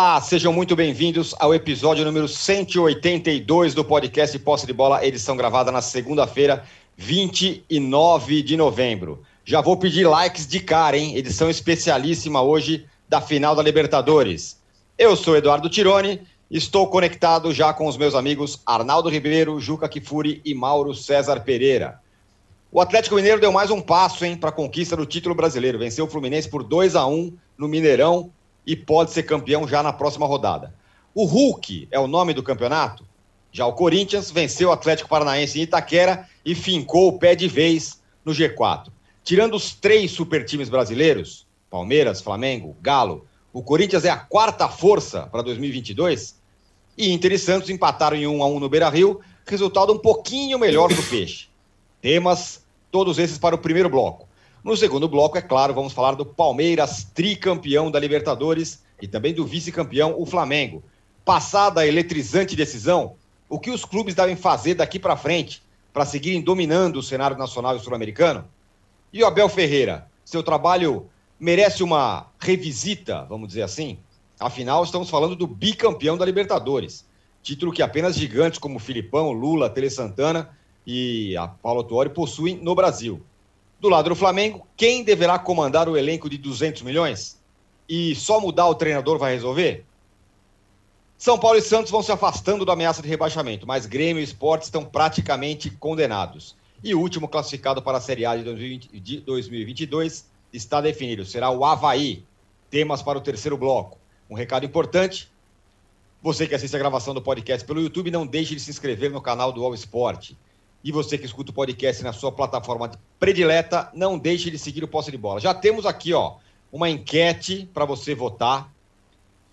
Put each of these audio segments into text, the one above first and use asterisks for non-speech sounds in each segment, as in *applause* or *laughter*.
Olá, sejam muito bem-vindos ao episódio número 182 do podcast Posse de Bola, edição gravada na segunda-feira, 29 de novembro. Já vou pedir likes de cara, hein? Edição especialíssima hoje da final da Libertadores. Eu sou Eduardo Tironi, estou conectado já com os meus amigos Arnaldo Ribeiro, Juca Kifuri e Mauro César Pereira. O Atlético Mineiro deu mais um passo, hein, para a conquista do título brasileiro. Venceu o Fluminense por 2 a 1 no Mineirão e pode ser campeão já na próxima rodada. O Hulk é o nome do campeonato? Já o Corinthians venceu o Atlético Paranaense em Itaquera e fincou o pé de vez no G4. Tirando os três super times brasileiros, Palmeiras, Flamengo, Galo, o Corinthians é a quarta força para 2022 e Inter e Santos empataram em 1 a 1 no Beira-Rio, resultado um pouquinho melhor para o Peixe. Temas todos esses para o primeiro bloco. No segundo bloco, é claro, vamos falar do Palmeiras, tricampeão da Libertadores, e também do vice-campeão, o Flamengo. Passada a eletrizante decisão, o que os clubes devem fazer daqui para frente para seguirem dominando o cenário nacional e sul-americano? E o Abel Ferreira, seu trabalho merece uma revisita, vamos dizer assim? Afinal, estamos falando do bicampeão da Libertadores. Título que apenas gigantes como Filipão, Lula, Tele Santana e a Paulo Tuori possuem no Brasil. Do lado do Flamengo, quem deverá comandar o elenco de 200 milhões? E só mudar o treinador vai resolver? São Paulo e Santos vão se afastando da ameaça de rebaixamento, mas Grêmio e Sport estão praticamente condenados. E o último classificado para a Série A de 2022 está definido, será o Havaí. Temas para o terceiro bloco. Um recado importante: você que assiste a gravação do podcast pelo YouTube, não deixe de se inscrever no canal do All Sport. E você que escuta o podcast na sua plataforma predileta, não deixe de seguir o Posse de Bola. Já temos aqui, ó, uma enquete para você votar.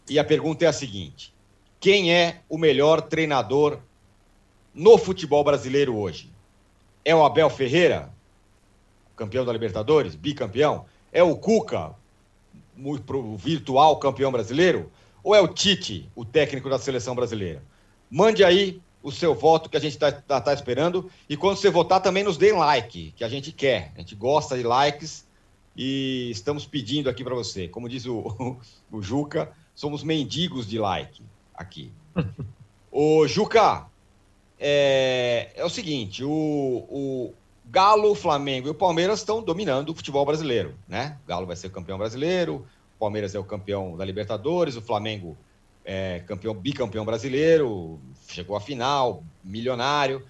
E a pergunta é a seguinte: quem é o melhor treinador no futebol brasileiro hoje? É o Abel Ferreira, campeão da Libertadores, bicampeão? É o Cuca, o virtual campeão brasileiro? Ou é o Tite, o técnico da seleção brasileira? Mande aí o seu voto que a gente está tá, tá esperando. E quando você votar, também nos dê like, que a gente quer. A gente gosta de likes e estamos pedindo aqui para você. Como diz o, *laughs* o Juca, somos mendigos de like aqui. *laughs* o Juca, é, é o seguinte: o, o Galo, o Flamengo e o Palmeiras estão dominando o futebol brasileiro, né? O Galo vai ser campeão brasileiro, o Palmeiras é o campeão da Libertadores, o Flamengo é campeão, bicampeão brasileiro, chegou à final, milionário.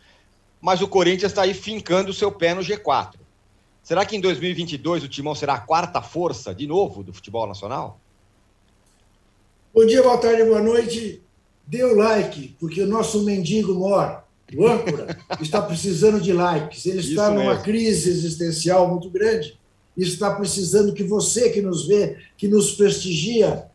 Mas o Corinthians está aí fincando o seu pé no G4. Será que em 2022 o Timão será a quarta força de novo do futebol nacional? Bom dia, boa tarde, boa noite. Dê o like, porque o nosso mendigo mor, o âncora, *laughs* está precisando de likes. Ele está Isso numa mesmo. crise existencial muito grande e está precisando que você que nos vê, que nos prestigia,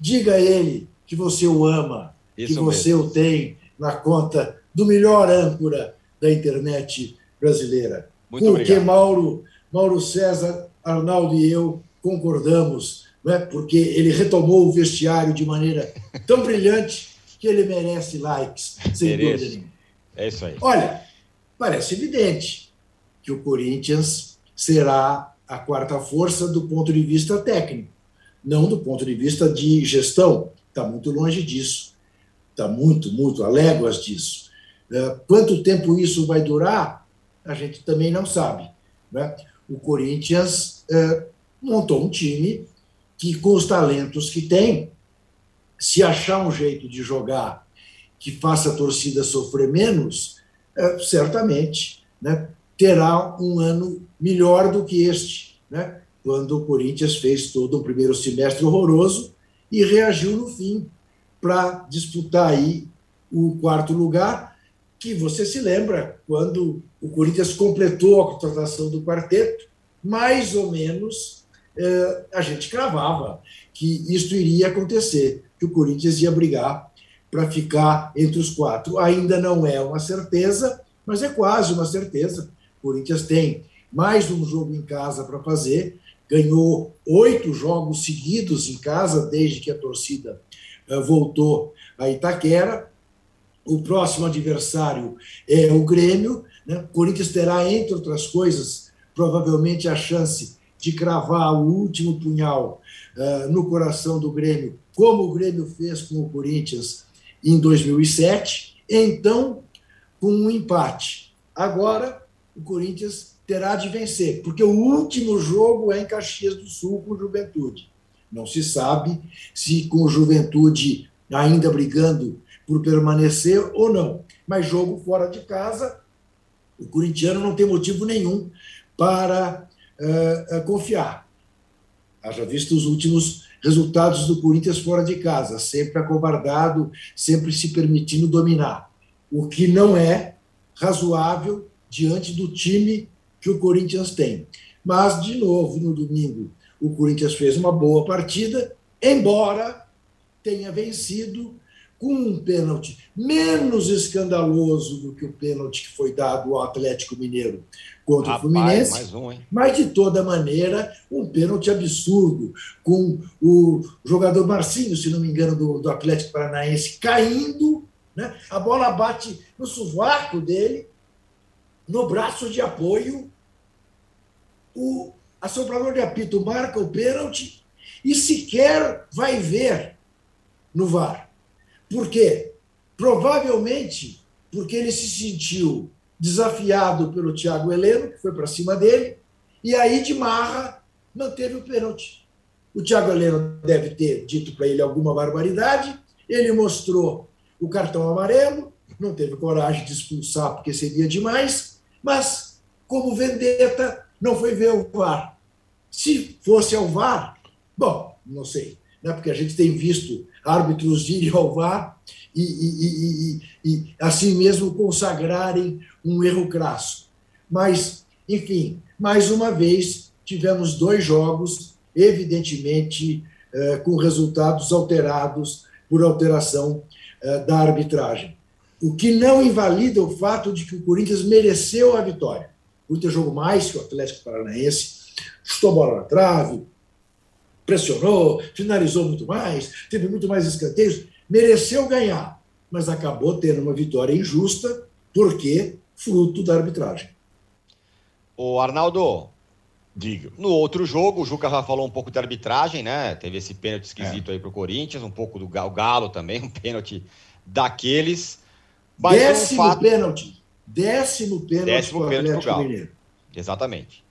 diga a ele que você o ama, Isso que você mesmo. o tem na conta do melhor âncora da internet brasileira. Muito Com obrigado. Mauro, Mauro César, Arnaldo e eu concordamos, né? porque ele retomou o vestiário de maneira tão brilhante que ele merece likes, sem Merece. dúvida nenhuma. É isso aí. Olha, parece evidente que o Corinthians será a quarta força do ponto de vista técnico, não do ponto de vista de gestão. Está muito longe disso. Está muito, muito a léguas disso. É, quanto tempo isso vai durar, a gente também não sabe. Né? O Corinthians é, montou um time que, com os talentos que tem, se achar um jeito de jogar que faça a torcida sofrer menos, é, certamente né, terá um ano melhor do que este, né, quando o Corinthians fez todo um primeiro semestre horroroso e reagiu no fim para disputar aí o quarto lugar, que você se lembra quando o Corinthians completou a contratação do quarteto, mais ou menos eh, a gente cravava que isso iria acontecer, que o Corinthians ia brigar para ficar entre os quatro. Ainda não é uma certeza, mas é quase uma certeza. O Corinthians tem mais um jogo em casa para fazer, ganhou oito jogos seguidos em casa desde que a torcida uh, voltou a Itaquera. O próximo adversário é o Grêmio. Né? O Corinthians terá, entre outras coisas, provavelmente a chance de cravar o último punhal uh, no coração do Grêmio, como o Grêmio fez com o Corinthians em 2007, então com um empate. Agora, o Corinthians terá de vencer, porque o último jogo é em Caxias do Sul com Juventude. Não se sabe se com Juventude ainda brigando por permanecer ou não. Mas jogo fora de casa, o corintiano não tem motivo nenhum para uh, uh, confiar. Haja visto os últimos resultados do Corinthians fora de casa, sempre acobardado, sempre se permitindo dominar, o que não é razoável diante do time que o Corinthians tem. Mas, de novo, no domingo, o Corinthians fez uma boa partida, embora tenha vencido com um pênalti menos escandaloso do que o pênalti que foi dado ao Atlético Mineiro contra Rapaz, o Fluminense. Mais um, hein? Mas, de toda maneira, um pênalti absurdo, com o jogador Marcinho, se não me engano, do, do Atlético Paranaense, caindo, né? a bola bate no sovaco dele, no braço de apoio, o assoprador de apito marca o pênalti e sequer vai ver no VAR. Por quê? Provavelmente porque ele se sentiu desafiado pelo Thiago Heleno, que foi para cima dele, e aí de marra manteve o pênalti. O Thiago Heleno deve ter dito para ele alguma barbaridade, ele mostrou o cartão amarelo, não teve coragem de expulsar porque seria demais, mas como vendetta não foi ver o VAR. Se fosse ao VAR, bom, não sei, né? porque a gente tem visto árbitros irem ao VAR e, e, e, e, assim mesmo consagrarem um erro crasso. Mas, enfim, mais uma vez, tivemos dois jogos, evidentemente, eh, com resultados alterados por alteração eh, da arbitragem. O que não invalida o fato de que o Corinthians mereceu a vitória. O Corinthians jogou mais que o Atlético Paranaense, chutou bola na trave, pressionou, finalizou muito mais, teve muito mais escanteios, mereceu ganhar, mas acabou tendo uma vitória injusta, porque fruto da arbitragem. O Arnaldo, diga. No outro jogo, o Juca já falou um pouco de arbitragem, né? Teve esse pênalti esquisito é. aí pro Corinthians, um pouco do Galo também, *laughs* um pênalti daqueles. Décimo fato... pênalti. Décimo pênalti Décimo pênalti pro Galo. Mineiro. Exatamente.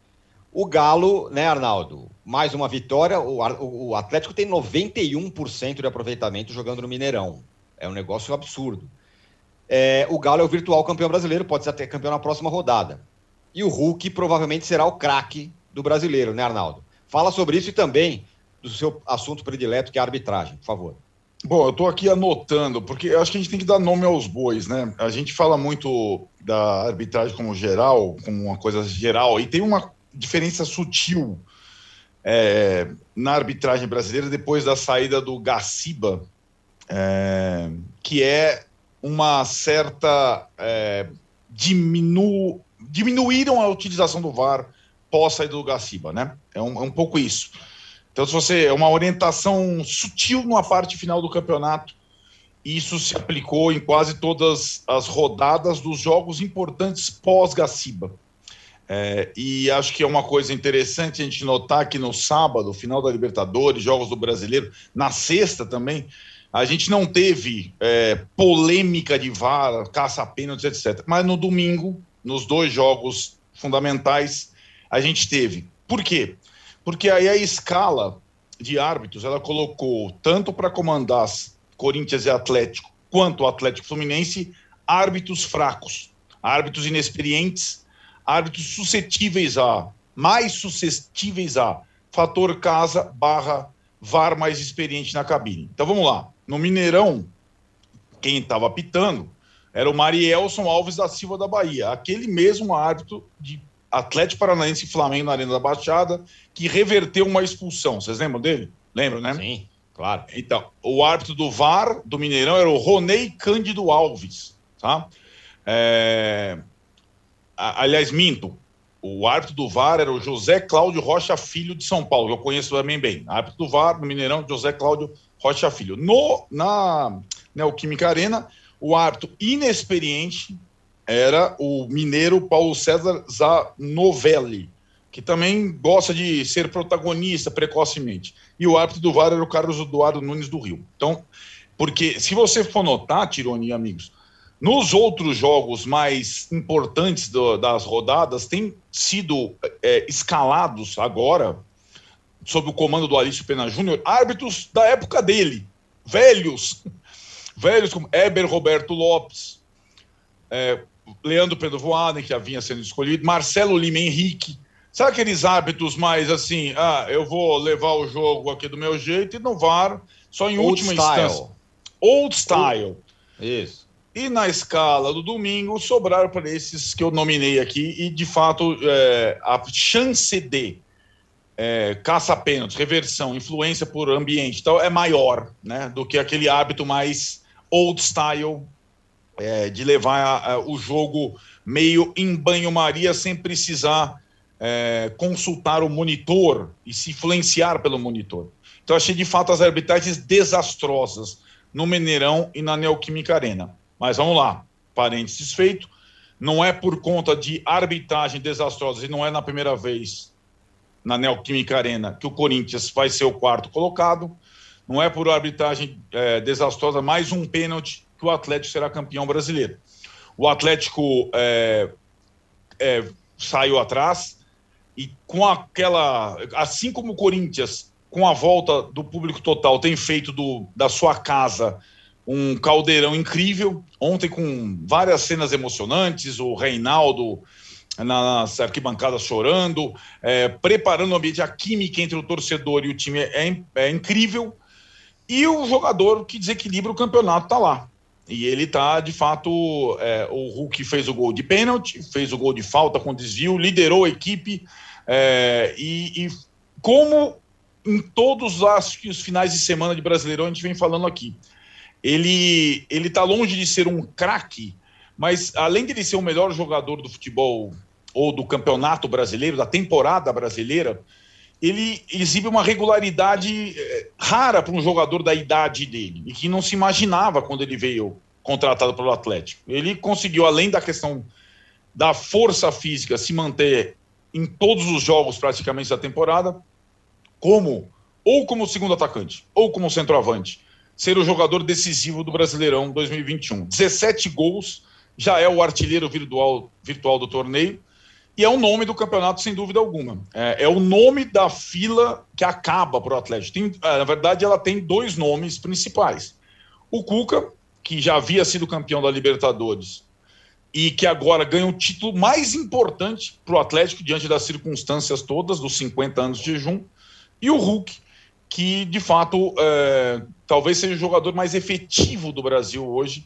O Galo, né, Arnaldo? Mais uma vitória. O, o Atlético tem 91% de aproveitamento jogando no Mineirão. É um negócio absurdo. É, o Galo é o virtual campeão brasileiro, pode ser até campeão na próxima rodada. E o Hulk provavelmente será o craque do brasileiro, né, Arnaldo? Fala sobre isso e também do seu assunto predileto, que é a arbitragem, por favor. Bom, eu estou aqui anotando, porque eu acho que a gente tem que dar nome aos bois, né? A gente fala muito da arbitragem como geral, como uma coisa geral, e tem uma diferença sutil é, na arbitragem brasileira depois da saída do Gaciba, é, que é uma certa. É, diminu, diminuíram a utilização do VAR pós saída do Gaciba, né? É um, é um pouco isso. Então, se você. É uma orientação sutil numa parte final do campeonato. Isso se aplicou em quase todas as rodadas dos jogos importantes pós-Gaciba. É, e acho que é uma coisa interessante a gente notar que no sábado, final da Libertadores, Jogos do Brasileiro, na sexta também, a gente não teve é, polêmica de VAR, caça-pênaltis, etc. Mas no domingo, nos dois jogos fundamentais, a gente teve. Por quê? Porque aí a escala de árbitros ela colocou tanto para comandar Corinthians e Atlético quanto o Atlético Fluminense árbitros fracos, árbitros inexperientes árbitros suscetíveis a, mais suscetíveis a, fator casa barra VAR mais experiente na cabine. Então vamos lá. No Mineirão, quem estava apitando era o Marielson Alves da Silva da Bahia, aquele mesmo árbitro de Atlético Paranaense e Flamengo na Arena da Baixada, que reverteu uma expulsão. Vocês lembram dele? Lembram, né? Sim, claro. Então, o árbitro do VAR do Mineirão era o Ronei Cândido Alves, tá? É aliás, minto. O árbitro do VAR era o José Cláudio Rocha Filho de São Paulo, eu conheço também bem. Árbitro do VAR no Mineirão, José Cláudio Rocha Filho. No, na Neoquímica Arena, o árbitro inexperiente era o mineiro Paulo César Zanovelli. que também gosta de ser protagonista precocemente. E o árbitro do VAR era o Carlos Eduardo Nunes do Rio. Então, porque se você for notar, Tironi e amigos, nos outros jogos mais importantes do, das rodadas, tem sido é, escalados agora, sob o comando do Alício Pena Júnior, árbitros da época dele, velhos, *laughs* velhos como Eber Roberto Lopes, é, Leandro Pedro Voaden, que havia sendo escolhido, Marcelo Lima Henrique. Sabe aqueles árbitros mais assim, ah, eu vou levar o jogo aqui do meu jeito e no VAR, só em Old última style. instância. Old style. Isso. E na escala do domingo, sobraram para esses que eu nominei aqui, e de fato é, a chance de é, caça-pênaltis, reversão, influência por ambiente então, é maior né, do que aquele hábito mais old style é, de levar a, a, o jogo meio em banho-maria sem precisar é, consultar o monitor e se influenciar pelo monitor. Então, achei de fato as arbitragens desastrosas no Mineirão e na Neoquímica Arena. Mas vamos lá, parênteses feito, não é por conta de arbitragem desastrosa, e não é na primeira vez na Neoquímica Arena que o Corinthians vai ser o quarto colocado, não é por arbitragem é, desastrosa, mais um pênalti que o Atlético será campeão brasileiro. O Atlético é, é, saiu atrás e com aquela. Assim como o Corinthians, com a volta do público total, tem feito do, da sua casa um caldeirão incrível. Ontem, com várias cenas emocionantes, o Reinaldo nas arquibancadas chorando, é, preparando o ambiente, a química entre o torcedor e o time é, é incrível. E o jogador que desequilibra o campeonato está lá. E ele está, de fato, é, o Hulk fez o gol de pênalti, fez o gol de falta com desvio, liderou a equipe. É, e, e, como em todos acho que os finais de semana de Brasileirão a gente vem falando aqui, ele ele está longe de ser um craque, mas além de ele ser o melhor jogador do futebol ou do campeonato brasileiro, da temporada brasileira, ele exibe uma regularidade eh, rara para um jogador da idade dele e que não se imaginava quando ele veio contratado pelo Atlético. Ele conseguiu, além da questão da força física, se manter em todos os jogos praticamente da temporada, como ou como segundo atacante ou como centroavante, ser o jogador decisivo do Brasileirão 2021. 17 gols, já é o artilheiro virtual, virtual do torneio e é o nome do campeonato, sem dúvida alguma. É, é o nome da fila que acaba para o Atlético. Tem, é, na verdade, ela tem dois nomes principais. O Cuca, que já havia sido campeão da Libertadores e que agora ganha o título mais importante para o Atlético diante das circunstâncias todas, dos 50 anos de jejum, e o Hulk, que de fato é, talvez seja o jogador mais efetivo do Brasil hoje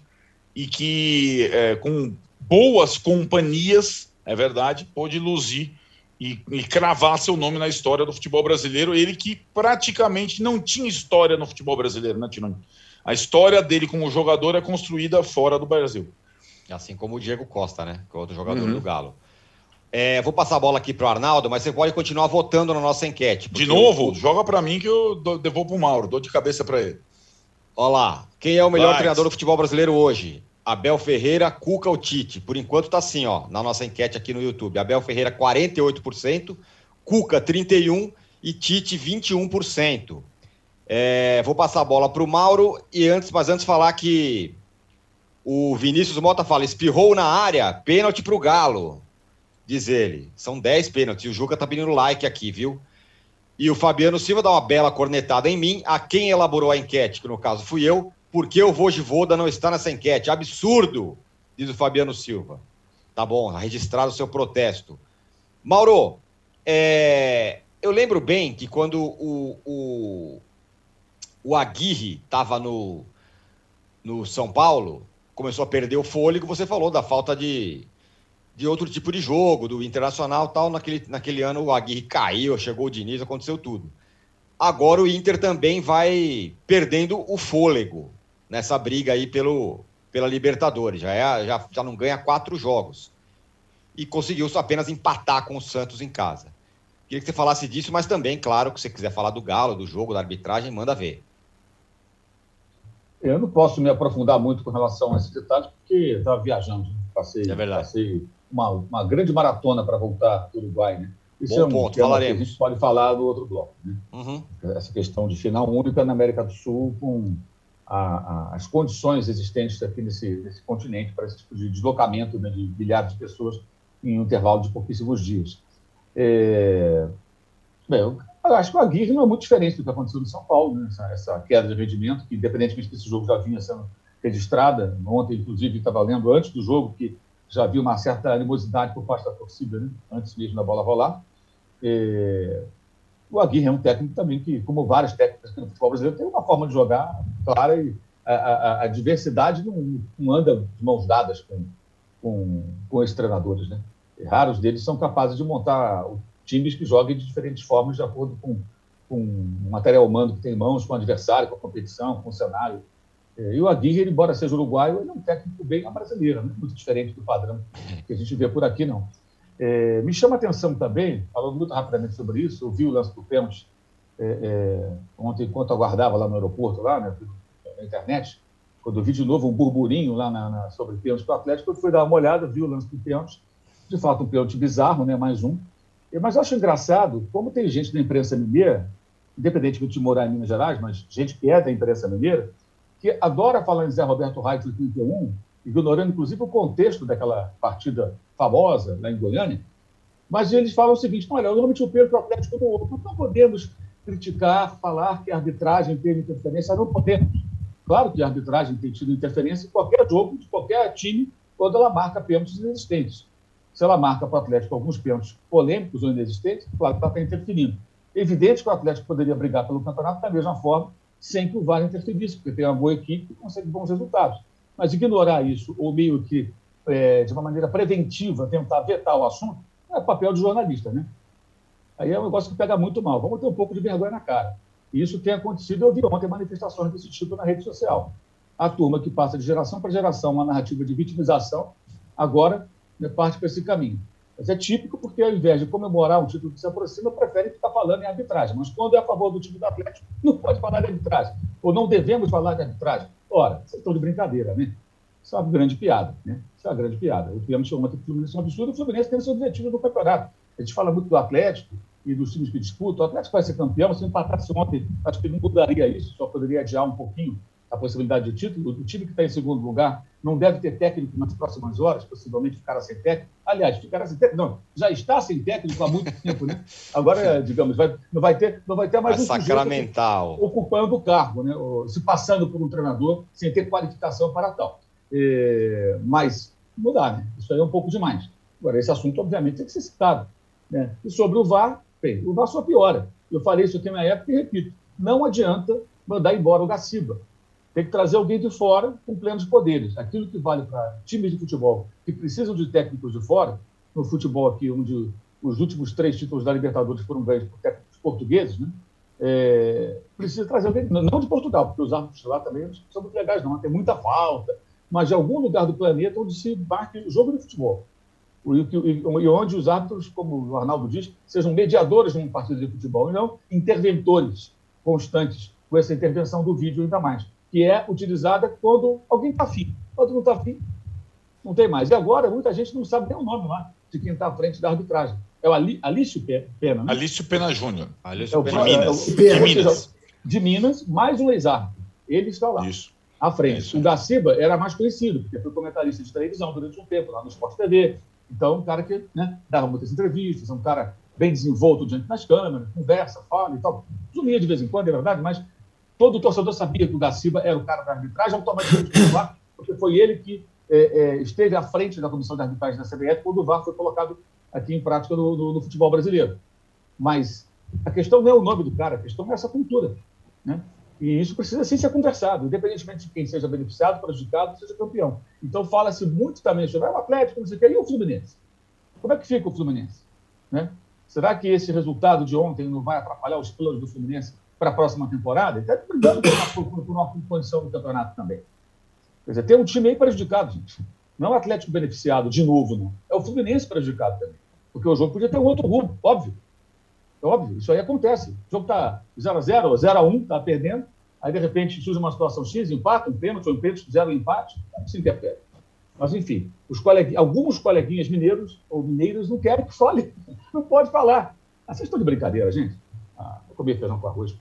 e que é, com boas companhias é verdade, pôde luzir e, e, cravar seu nome na história do futebol brasileiro. Ele que praticamente não tinha história no futebol brasileiro, né, Tironi? A história dele como jogador é construída fora do Brasil. Assim como o Diego Costa, né? Que é outro jogador uhum. do Galo. É, vou passar a bola aqui para o Arnaldo, mas você pode continuar votando na nossa enquete. De novo, eu... joga para mim que eu devolvo para o Mauro, dou de cabeça para ele. Olha lá, quem é o melhor Vai. treinador do futebol brasileiro hoje? Abel Ferreira, Cuca ou Tite? Por enquanto tá assim, ó, na nossa enquete aqui no YouTube. Abel Ferreira 48%, Cuca 31% e Tite 21%. É, vou passar a bola para o Mauro e antes, mas antes falar que o Vinícius Mota fala, espirrou na área, pênalti para o Galo, diz ele. São 10 pênaltis. O Juca tá pedindo like aqui, viu? E o Fabiano Silva dá uma bela cornetada em mim, a quem elaborou a enquete, que no caso fui eu, por que o Vojivoda não está nessa enquete? Absurdo, diz o Fabiano Silva. Tá bom, tá registrado o seu protesto. Mauro, é, eu lembro bem que quando o, o, o Aguirre estava no, no São Paulo, começou a perder o fôlego, você falou da falta de, de outro tipo de jogo, do Internacional tal. Naquele, naquele ano o Aguirre caiu, chegou o Diniz, aconteceu tudo. Agora o Inter também vai perdendo o fôlego nessa briga aí pelo, pela Libertadores. Já, é, já, já não ganha quatro jogos. E conseguiu apenas empatar com o Santos em casa. Queria que você falasse disso, mas também, claro, que você quiser falar do Galo, do jogo, da arbitragem, manda ver. Eu não posso me aprofundar muito com relação a esse detalhe, porque estava viajando. Passei, é passei uma, uma grande maratona para voltar do Uruguai, né? Isso Bom é um ponto, falaremos. que a gente pode falar no outro bloco. Né? Uhum. Essa questão de final única na América do Sul, com a, a, as condições existentes aqui nesse, nesse continente para esse tipo de deslocamento né, de milhares de pessoas em um intervalo de pouquíssimos dias. É... Bem, eu acho que o Aguirre não é muito diferente do que aconteceu no São Paulo, né? essa, essa, queda de rendimento, que independentemente desse jogo já vinha sendo registrada. Ontem, inclusive, estava lendo antes do jogo que já havia uma certa animosidade por parte da torcida, né? antes mesmo da bola rolar. É... O Aguirre é um técnico também que, como vários técnicos no futebol brasileiro, tem uma forma de jogar clara e a, a, a diversidade não, não, anda de mãos dadas com, com, com esses treinadores. Né? E raros deles são capazes de montar times que joguem de diferentes formas de acordo com, com o material humano que tem em mãos, com o adversário, com a competição, com o cenário. É, e o Aguirre, embora seja uruguaio, ele é um técnico bem brasileiro, né? muito diferente do padrão que a gente vê por aqui, não. É, me chama a atenção também, falando muito rapidamente sobre isso, eu vi o lance do pênalti é, é, ontem, enquanto aguardava lá no aeroporto, lá né, na internet, quando eu vi de novo um burburinho lá na, na, sobre pênalti para o Atlético, eu fui dar uma olhada, vi o lance do pênalti, de fato um pênalti bizarro, né, mais um, mas eu acho engraçado como tem gente da imprensa mineira, independente de morar em Minas Gerais, mas gente que é da imprensa mineira, que adora falar em Zé Roberto Reis 31, ignorando inclusive o contexto daquela partida famosa lá em Goiânia, mas eles falam o seguinte: olha, eu não meti o pelo para o Atlético do outro. Não podemos criticar, falar que a arbitragem teve interferência, não podemos. Claro que a arbitragem tem tido interferência em qualquer jogo, de qualquer time, quando ela marca pênaltis inexistentes. Se ela marca para o Atlético alguns pênaltis polêmicos ou inexistentes, claro que ela está interferindo. Evidente que o Atlético poderia brigar pelo campeonato da mesma forma, sem que o VAR interferisse, porque tem uma boa equipe e consegue bons resultados. Mas ignorar isso, ou meio que é, de uma maneira preventiva, tentar vetar o assunto, é papel de jornalista, né? Aí é um negócio que pega muito mal. Vamos ter um pouco de vergonha na cara. Isso tem acontecido, eu vi ontem manifestações desse tipo na rede social. A turma que passa de geração para geração uma narrativa de vitimização, agora né, parte para esse caminho. Mas é típico porque, ao invés de comemorar um título que se aproxima, prefere ficar falando em arbitragem. Mas quando é a favor do time do Atlético, não pode falar de arbitragem. Ou não devemos falar de arbitragem. Ora, vocês estão de brincadeira, né? Isso é uma grande piada, né? Isso é uma grande piada. O Fluminense chamou que o Fluminense é um absurdo, o Fluminense tem seu objetivo no campeonato. A gente fala muito do Atlético e dos times que disputam. O Atlético vai ser campeão, se empatasse ontem, acho que não mudaria isso, só poderia adiar um pouquinho a possibilidade de título. O time que está em segundo lugar não deve ter técnico nas próximas horas, possivelmente ficará sem técnico. Aliás, ficará sem técnico, não, já está sem técnico há muito tempo, né? Agora, digamos, vai, não, vai ter, não vai ter mais é um sacramental. ocupando o cargo, né? se passando por um treinador sem ter qualificação para tal. É, mas mudar, né? Isso aí é um pouco demais. Agora, esse assunto, obviamente, tem que ser citado. Né? E sobre o VAR, bem, o VAR só piora. Eu falei isso aqui na época e repito: não adianta mandar embora o Gaciba. Tem que trazer alguém de fora com plenos poderes. Aquilo que vale para times de futebol que precisam de técnicos de fora, no futebol aqui, onde os últimos três títulos da Libertadores foram ganhos por técnicos portugueses, né? É, precisa trazer alguém, não de Portugal, porque os árbitros lá também são muito legais, não, tem muita falta, mas de algum lugar do planeta onde se marque o jogo de futebol. E onde os árbitros, como o Arnaldo diz, sejam mediadores de um partido de futebol e não interventores constantes com essa intervenção do vídeo ainda mais que é utilizada quando alguém está afim. Quando não está afim, não tem mais. E agora, muita gente não sabe nem o nome lá de quem está à frente da arbitragem. É o Alício Pena. Né? Alício Pena Júnior. Alício é Pena. Minas. É o, de Minas. De Minas, mais um ex-árbitro. Ele está lá. Isso. À frente. É o Gaciba era mais conhecido, porque foi comentarista de televisão durante um tempo, lá no Sport TV. Então, um cara que né, dava muitas entrevistas, um cara bem desenvolto diante das câmeras, conversa, fala e tal. Sumia de vez em quando, é verdade, mas Todo torcedor sabia que o Gaciba era o cara da arbitragem, automaticamente VAR, porque foi ele que é, é, esteve à frente da comissão de arbitragem da CBF quando o VAR foi colocado aqui em prática no, no, no, futebol brasileiro. Mas a questão não é o nome do cara, a questão é essa cultura. Né? E isso precisa sim ser conversado, independentemente de quem seja beneficiado, prejudicado, seja campeão. Então fala-se muito também sobre ah, o Atlético, não sei o quê, e o Fluminense. Como é que fica o Fluminense? Né? Será que esse resultado de ontem não vai atrapalhar os planos do Fluminense para a próxima temporada, ele está brigando por, por, por uma condição do campeonato também. Quer dizer, tem um time aí prejudicado, gente. Não é o Atlético beneficiado, de novo, não. É o Fluminense prejudicado também. Porque o jogo podia ter um outro rumo, óbvio. É óbvio, isso aí acontece. O jogo está 0x0, 0x1, está perdendo. Aí, de repente, surge uma situação X, empate, um pênalti, ou um pênalti, zero empate. Se interfere? Mas, enfim, alguns coleguinhas mineiros ou mineiros não querem que fale. *laughs* Não pode falar. Ah, vocês estão de brincadeira, gente? Ah, vou comer feijão com arroz.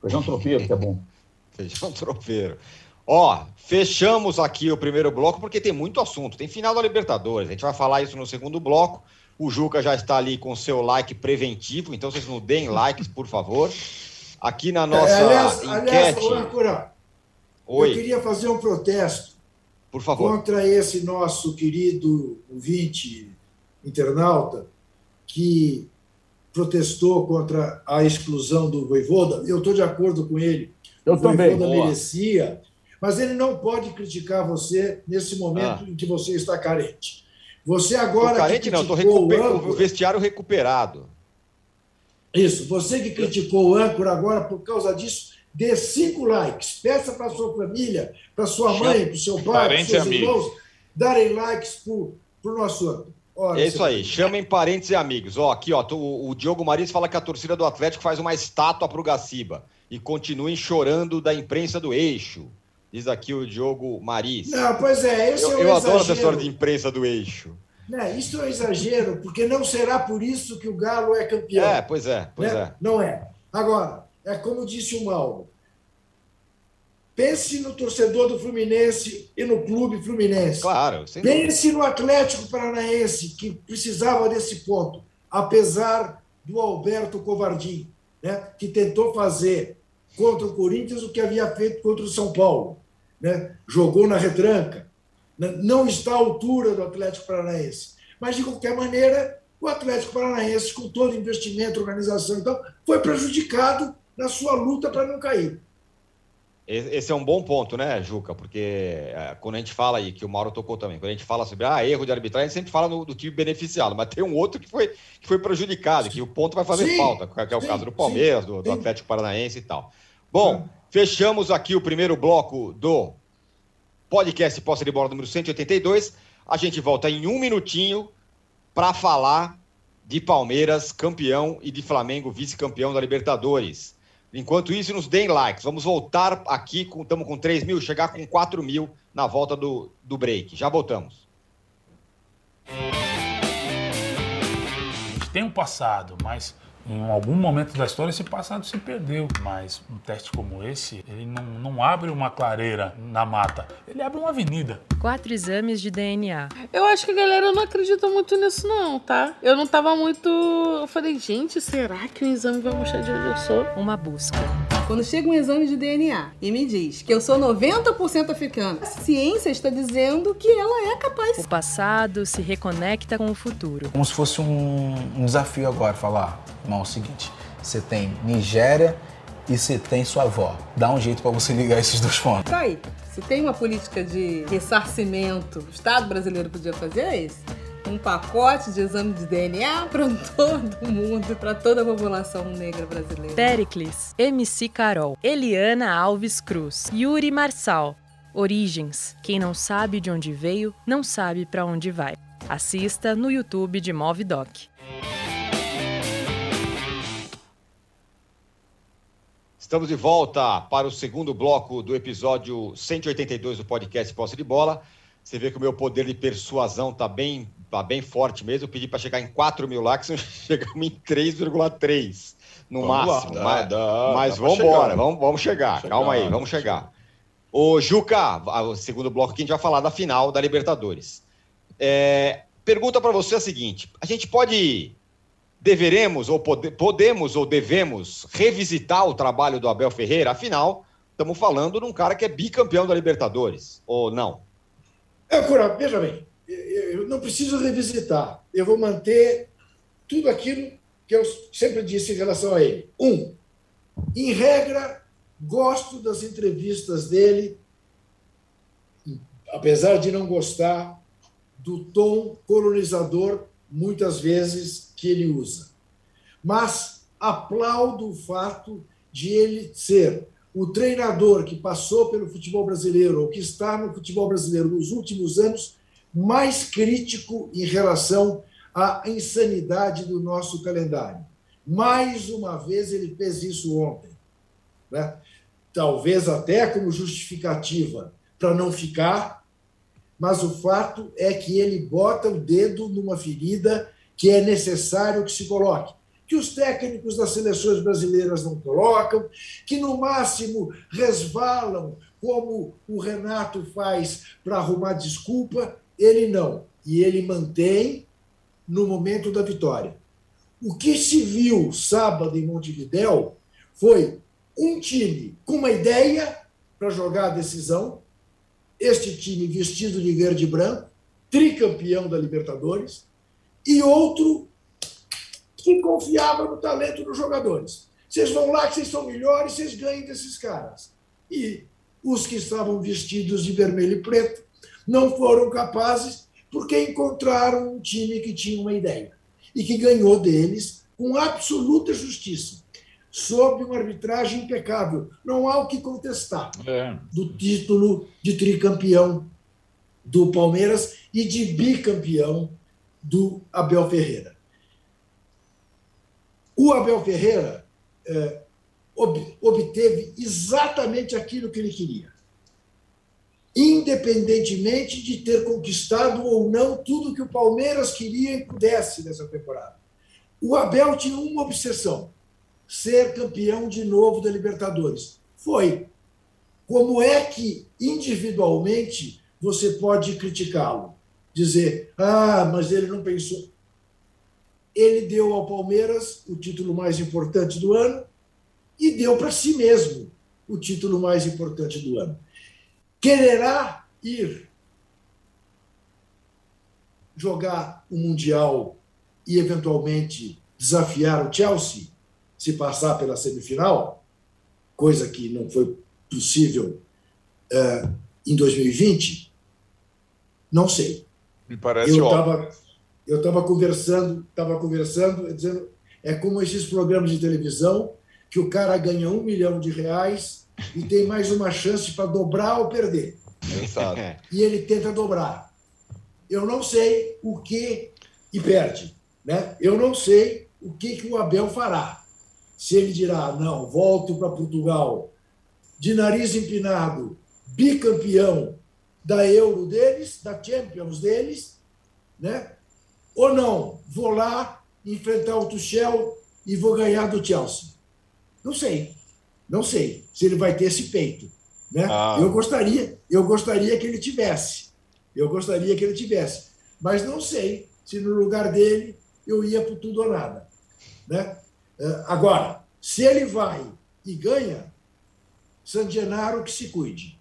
Feijão tropeiro, que é bom. *laughs* feijão tropeiro. Ó, fechamos aqui o primeiro bloco porque tem muito assunto. Tem final da Libertadores. A gente vai falar isso no segundo bloco. O Juca já está ali com seu like preventivo, então vocês não deem likes, por favor. Aqui na nossa é, aliás, enquete. Aliás, Oi. Eu queria fazer um protesto por favor. contra esse nosso querido ouvinte internauta que protestou contra a exclusão do Voivoda. Eu estou de acordo com ele. Eu o também. Voivoda merecia, mas ele não pode criticar você nesse momento ah. em que você está carente. Você agora. Tô carente não, estou recuperando o vestiário recuperado. Isso, você que criticou o âncora agora por causa disso, dê cinco likes. Peça para sua família, para sua mãe, para o seu pai, para seus irmãos, darem likes para o nosso âncora. Olha, é isso aí, chamem parentes e amigos. Ó, aqui, ó, o Diogo Maris fala que a torcida do Atlético faz uma estátua para o Gaciba e continuem chorando da imprensa do eixo. Diz aqui o Diogo Maris. Não, pois é, esse eu, é um Eu adoro essa história de imprensa do eixo. Não, isso é um exagero, porque não será por isso que o Galo é campeão. É, pois é, pois né? é. Não é. Agora, é como disse o Mauro. Pense no torcedor do Fluminense e no clube Fluminense. Claro. Pense no Atlético Paranaense, que precisava desse ponto, apesar do Alberto Covardim, né, que tentou fazer contra o Corinthians o que havia feito contra o São Paulo. Né? Jogou na retranca. Não está à altura do Atlético Paranaense. Mas, de qualquer maneira, o Atlético Paranaense, com todo investimento, organização, então, foi prejudicado na sua luta para não cair. Esse é um bom ponto, né, Juca? Porque é, quando a gente fala aí, que o Mauro tocou também, quando a gente fala sobre ah, erro de arbitragem, a gente sempre fala no, do time beneficiado, mas tem um outro que foi, que foi prejudicado, que o ponto vai fazer sim, falta, que é o sim, caso do Palmeiras, sim, do, do, Atlético Paranaense e tal. Bom, fechamos aqui o primeiro bloco do podcast Posse de Bola número 182. A gente volta em um minutinho para falar de Palmeiras campeão e de Flamengo vice-campeão da Libertadores. Enquanto isso, nos deem likes. Vamos voltar aqui, estamos com 3 mil, chegar com 4 mil na volta do, do break. Já voltamos. Tem um passado, mas em algum momento da história esse passado se perdeu, mas um teste como esse, ele não, não abre uma clareira na mata, ele abre uma avenida. Quatro exames de DNA. Eu acho que a galera não acredita muito nisso não, tá? Eu não tava muito... Eu falei, gente, será que o exame vai mostrar de onde eu sou? Uma busca. Quando chega um exame de DNA e me diz que eu sou 90% africana, a ciência está dizendo que ela é capaz. O passado se reconecta com o futuro. Como se fosse um, um desafio agora, falar, irmão, é o seguinte, você tem Nigéria e você tem sua avó. Dá um jeito para você ligar esses dois pontos. Tá aí. Se tem uma política de ressarcimento, o Estado brasileiro podia fazer é esse um pacote de exame de DNA para *laughs* todo mundo e para toda a população negra brasileira. Pericles, MC Carol, Eliana Alves Cruz, Yuri Marçal. Origens. Quem não sabe de onde veio, não sabe para onde vai. Assista no YouTube de Movidoc. Estamos de volta para o segundo bloco do episódio 182 do podcast Posse de Bola. Você vê que o meu poder de persuasão está bem tá bem forte mesmo. Eu pedi para chegar em 4 mil likes, *laughs* chegamos em 3,3 no vamos máximo. Lá, mas dá, mas vamos embora, vamos, vamos chegar. chegar. Calma aí, vamos chegar. Ô, Juca, o segundo bloco aqui a gente vai falar da final da Libertadores. É, pergunta para você a seguinte: a gente pode, deveremos ou pode, podemos ou devemos revisitar o trabalho do Abel Ferreira? Afinal, estamos falando de um cara que é bicampeão da Libertadores, ou não? É, Cura, veja bem, eu não preciso revisitar. Eu vou manter tudo aquilo que eu sempre disse em relação a ele. Um, em regra, gosto das entrevistas dele, apesar de não gostar do tom colonizador, muitas vezes, que ele usa. Mas aplaudo o fato de ele ser o treinador que passou pelo futebol brasileiro ou que está no futebol brasileiro nos últimos anos mais crítico em relação à insanidade do nosso calendário. Mais uma vez ele fez isso ontem. Né? Talvez até como justificativa para não ficar, mas o fato é que ele bota o dedo numa ferida que é necessário que se coloque. Que os técnicos das seleções brasileiras não colocam, que no máximo resvalam, como o Renato faz para arrumar desculpa, ele não. E ele mantém no momento da vitória. O que se viu sábado em Montevidéu foi um time com uma ideia para jogar a decisão, este time vestido de verde e branco, tricampeão da Libertadores, e outro que confiava no talento dos jogadores. Vocês vão lá que vocês são melhores, vocês ganhem desses caras. E os que estavam vestidos de vermelho e preto não foram capazes porque encontraram um time que tinha uma ideia e que ganhou deles com absoluta justiça, sob uma arbitragem impecável. Não há o que contestar é. do título de tricampeão do Palmeiras e de bicampeão do Abel Ferreira. O Abel Ferreira é, obteve exatamente aquilo que ele queria independentemente de ter conquistado ou não tudo que o Palmeiras queria e pudesse nessa temporada. O Abel tinha uma obsessão: ser campeão de novo da Libertadores. Foi. Como é que, individualmente, você pode criticá-lo? Dizer, ah, mas ele não pensou. Ele deu ao Palmeiras o título mais importante do ano e deu para si mesmo o título mais importante do ano quererá ir jogar o Mundial e, eventualmente, desafiar o Chelsea, se passar pela semifinal, coisa que não foi possível uh, em 2020, não sei. Me parece eu estava eu estava conversando, estava conversando, dizendo é como esses programas de televisão que o cara ganha um milhão de reais e tem mais uma chance para dobrar ou perder. Exato. *laughs* E ele tenta dobrar. Eu não sei o que e perde. Né? Eu não sei o que, que o Abel fará. Se ele dirá, não, volto para Portugal, de nariz empinado, bicampeão da Euro deles, da Champions deles, né? ou não, vou lá enfrentar o Tuchel e vou ganhar do Chelsea. Não sei. Não sei se ele vai ter esse peito. Né? Ah. Eu gostaria, eu gostaria que ele tivesse. Eu gostaria que ele tivesse. Mas não sei se no lugar dele eu ia por tudo ou nada. Né? Eh, agora, se ele vai e ganha, San Gennaro que se cuide,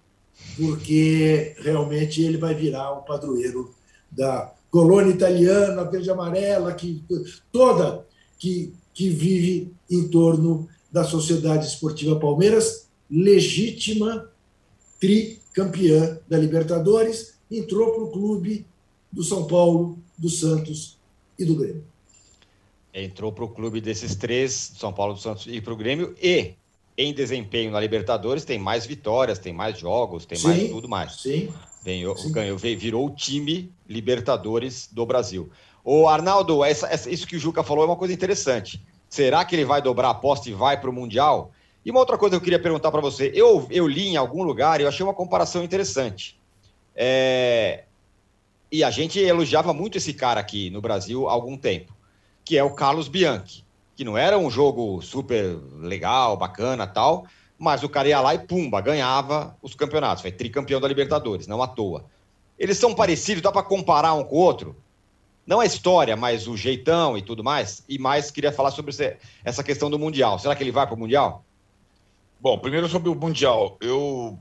porque realmente ele vai virar o padroeiro da colônia italiana, verde amarela, que toda que, que vive em torno da Sociedade Esportiva Palmeiras, legítima tricampeã da Libertadores, entrou para o clube do São Paulo, do Santos e do Grêmio. Entrou para o clube desses três, São Paulo, do Santos e para o Grêmio, e em desempenho na Libertadores tem mais vitórias, tem mais jogos, tem sim, mais tudo mais. Sim. Ganhou, sim. ganhou, virou o time Libertadores do Brasil. O Arnaldo, essa, essa, isso que o Juca falou é uma coisa interessante. Será que ele vai dobrar a aposta e vai para o Mundial? E uma outra coisa que eu queria perguntar para você. Eu, eu li em algum lugar e eu achei uma comparação interessante. É... E a gente elogiava muito esse cara aqui no Brasil há algum tempo, que é o Carlos Bianchi, que não era um jogo super legal, bacana tal, mas o cara ia lá e pumba, ganhava os campeonatos. Foi tricampeão da Libertadores, não à toa. Eles são parecidos, dá para comparar um com o outro? não a história, mas o jeitão e tudo mais. E mais queria falar sobre essa questão do Mundial. Será que ele vai para o Mundial? Bom, primeiro sobre o Mundial. Eu,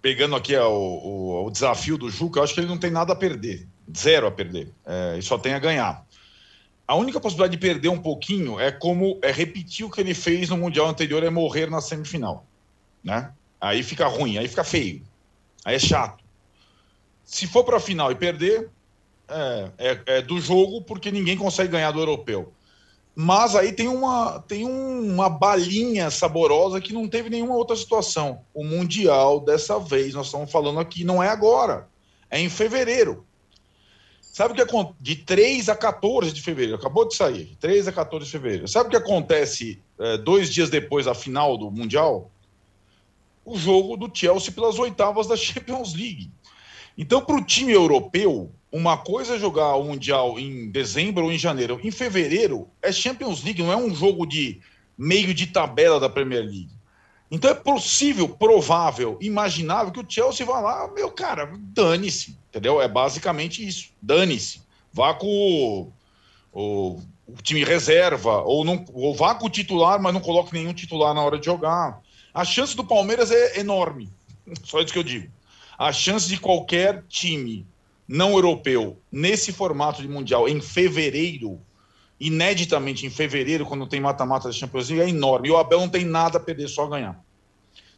pegando aqui o, o, o, desafio do Juca, acho que ele não tem nada a perder. Zero a perder. É, e só tem a ganhar. A única possibilidade de perder um pouquinho é como é repetir o que ele fez no Mundial anterior, é morrer na semifinal. Né? Aí fica ruim, aí fica feio. Aí é chato. Se for para a final e perder, é, é, é, do jogo porque ninguém consegue ganhar do europeu. Mas aí tem uma, tem uma balinha saborosa que não teve nenhuma outra situação. O Mundial, dessa vez, nós estamos falando aqui, não é agora, é em fevereiro. Sabe o que acontece? De 3 a 14 de fevereiro, acabou de sair, 3 a 14 de fevereiro. Sabe o que acontece é, dois dias depois da final do Mundial? O jogo do Chelsea pelas oitavas da *laughs* Champions League. Então, para o time europeu, uma coisa é jogar o Mundial em dezembro ou em janeiro. Em fevereiro, é Champions League, não é um jogo de meio de tabela da Premier League. Então é possível, provável, imaginável que o Chelsea vá lá, meu cara, dane-se, entendeu? É basicamente isso, dane-se. Vá com o, o, time reserva, ou, não, ou vá com o titular, mas não coloque nenhum titular na hora de jogar. A chance do Palmeiras é enorme, *laughs* só isso que eu digo. A chance de qualquer time não europeu nesse formato de Mundial em fevereiro ineditamente em fevereiro, quando tem mata-mata da Champions League, é enorme. E o Abel não tem nada a perder, só ganhar.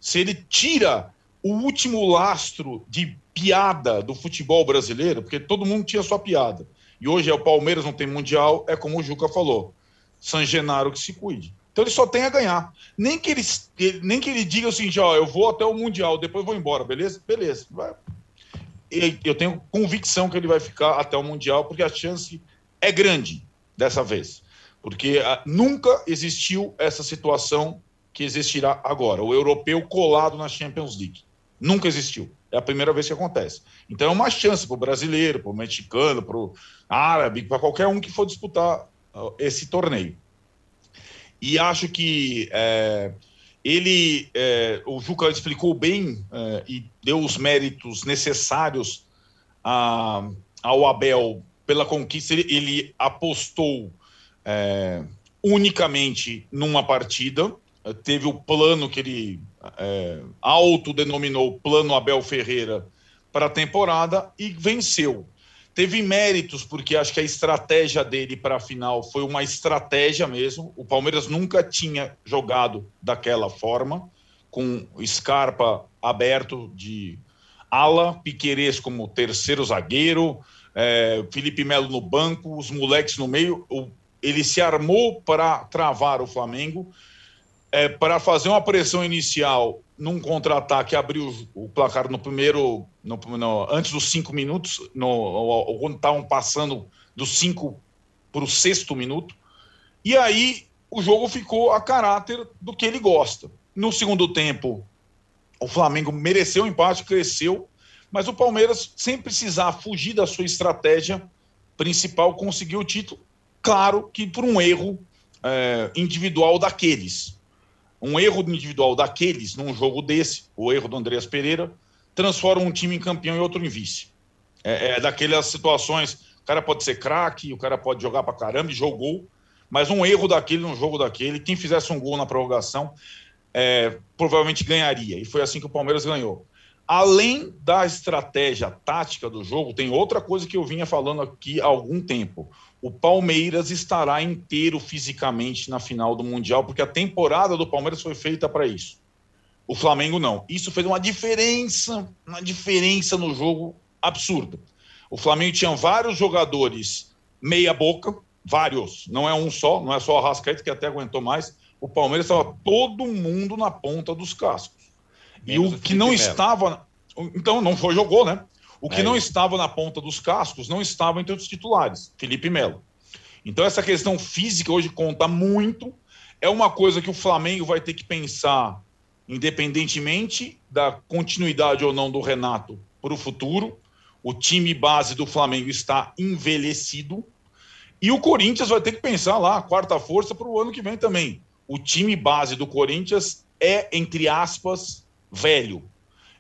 Se ele tira o último lastro de piada do futebol brasileiro, porque todo mundo tinha sua piada, e hoje é o Palmeiras não tem Mundial, é como o Juca falou, San Genaro que se cuide. Então ele só tem a ganhar. Nem que ele, nem que ele diga seguinte, ó, eu vou até o Mundial, depois vou embora, beleza? Beleza. Vai. Eu tenho convicção que ele vai ficar até o Mundial, porque a chance é grande dessa vez. Porque ah, nunca existiu essa situação que existirá agora. O europeu colado na Champions League. Nunca existiu. É a primeira vez que acontece. Então é uma chance para o brasileiro, para o mexicano, para o árabe, para qualquer um que for disputar esse torneio. E acho que é, ele, é, o Juca explicou bem é, e deu os méritos necessários a, ao Abel pela conquista, ele, ele apostou é, unicamente numa partida, teve o plano que ele é, autodenominou Plano Abel Ferreira para a temporada e venceu. Teve méritos, porque acho que a estratégia dele para a final foi uma estratégia mesmo. O Palmeiras nunca tinha jogado daquela forma, com Scarpa aberto de ala, Piquerez como terceiro zagueiro, é, Felipe Melo no banco, os moleques no meio. Ele se armou para travar o Flamengo, é, para fazer uma pressão inicial num contra-ataque, abriu o placar no primeiro, no, no, antes dos cinco minutos, no, quando estavam passando dos cinco para o sexto minuto. E aí o jogo ficou a caráter do que ele gosta. No segundo tempo, o Flamengo mereceu o empate, cresceu, mas o Palmeiras, sem precisar fugir da sua estratégia principal, conseguiu o título. Claro que por um erro é, individual daqueles. Um erro individual daqueles, num jogo desse, o erro do Andreas Pereira, transforma um time em campeão e outro em vice. É, é daquelas situações, o cara pode ser craque, o cara pode jogar pra caramba e jogou, mas um erro daquele num jogo daquele, quem fizesse um gol na prorrogação, é, provavelmente ganharia. E foi assim que o Palmeiras ganhou além da estratégia tática do jogo, tem outra coisa que eu vinha falando aqui há algum tempo. O Palmeiras estará inteiro fisicamente na final do Mundial, porque a temporada do Palmeiras foi feita para isso. O Flamengo não. Isso fez uma diferença, uma diferença no jogo absurda. O Flamengo tinha vários jogadores meia boca, vários, não é um só, não é só o Arrascaeta que até aguentou mais. O Palmeiras estava todo mundo na ponta dos cascos. E o que não estava. Então, não foi, jogou, né? O que é não isso. estava na ponta dos cascos não estava entre os titulares, Felipe Melo. Então, essa questão física hoje conta muito. É uma coisa que o Flamengo vai ter que pensar, independentemente da continuidade ou não do Renato para o futuro. O time base do Flamengo está envelhecido. E o Corinthians vai ter que pensar lá, quarta força para o ano que vem também. O time base do Corinthians é, entre aspas, velho.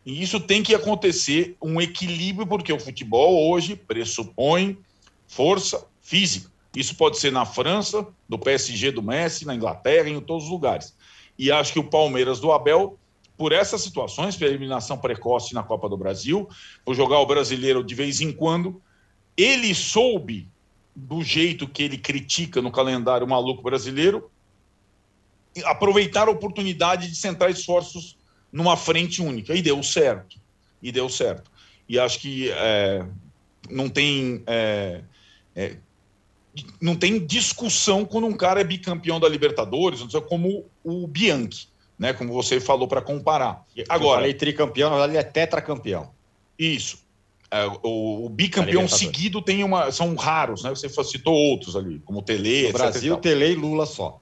E isso tem que acontecer um equilíbrio, porque o futebol hoje pressupõe força física. Isso pode ser na França, do PSG do Messi, na Inglaterra, em todos os lugares. E acho que o Palmeiras do Abel, por essas situações, pela eliminação precoce na Copa do Brasil, por jogar o brasileiro de vez em quando, ele soube, do jeito que ele critica no calendário maluco brasileiro, aproveitar a oportunidade de centrar esforços numa frente única. E deu certo. E deu certo. E acho que é, não tem. É, é, não tem discussão quando um cara é bicampeão da Libertadores, como o Bianchi, né? Como você falou para comparar. Agora, Eu falei tricampeão, na verdade ele é tetracampeão. Isso. É, o, o, bicampeão seguido tem uma. São raros, né? Você citou outros ali, como Tele. No Brasil, Tele e Lula só.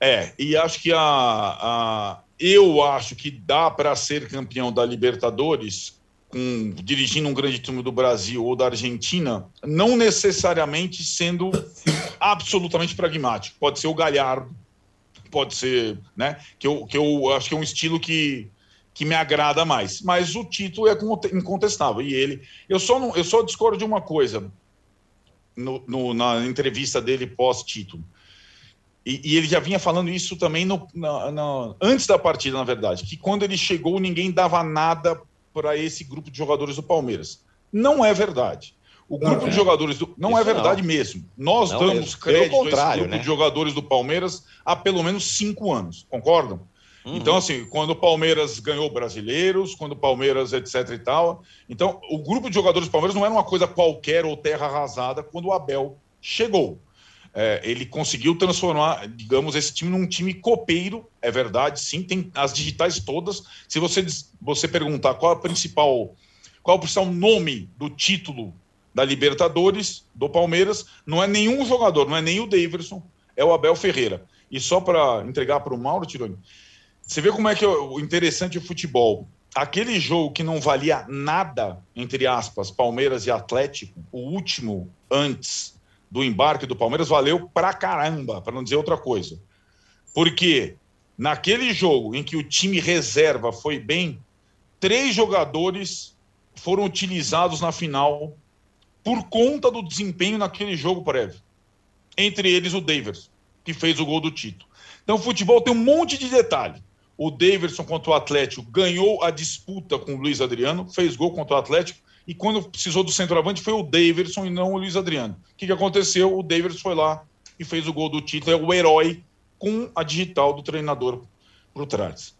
É, e acho que a, a, eu acho que dá para ser campeão da Libertadores com, dirigindo um grande time do Brasil ou da Argentina, não necessariamente sendo absolutamente pragmático. Pode ser o Galhardo, pode ser, né? Que eu, que eu acho que é um estilo que, que me agrada mais. Mas o título é incontestável. E ele. Eu só, não, eu só discordo de uma coisa no, no, na entrevista dele pós-título. E, e, ele já vinha falando isso também no, na, na, antes da partida, na verdade, que quando ele chegou, ninguém dava nada para esse grupo de jogadores do Palmeiras. Não é verdade. O grupo não, de jogadores do. Não é é verdade não. mesmo. Nós não damos mesmo. crédito a esse grupo né? de jogadores do Palmeiras há pelo menos cinco anos, concordam? Uhum. Então, assim, quando o Palmeiras ganhou brasileiros, quando o Palmeiras, etc e tal. Então, o grupo de jogadores do Palmeiras não era uma coisa qualquer ou terra arrasada quando o Abel chegou. É, ele conseguiu transformar, digamos, esse time num time copeiro, é verdade, sim, tem as digitais todas. Se você, você perguntar qual é o principal, qual é o principal nome do título da Libertadores, do Palmeiras, não é nenhum jogador, não é nem o Daverson, é o Abel Ferreira. E só para entregar para o Mauro Tironi, você vê como é que é o interessante o futebol. Aquele jogo que não valia nada, entre aspas, Palmeiras e Atlético, o último antes do embarque do Palmeiras valeu pra caramba, para não dizer outra coisa. Porque naquele jogo em que o time reserva foi bem, três jogadores foram utilizados na final por conta do desempenho naquele jogo prévio. Entre eles o Davis, que fez o gol do Tito. Então o futebol tem um monte de detalhe. O Davidson contra o Atlético ganhou a disputa com o Luiz Adriano, fez gol contra o Atlético e quando precisou do centroavante foi o Daverson e não o Luiz Adriano. O que, que aconteceu? O Daverson foi lá e fez o gol do título, é o herói com a digital do treinador por trás.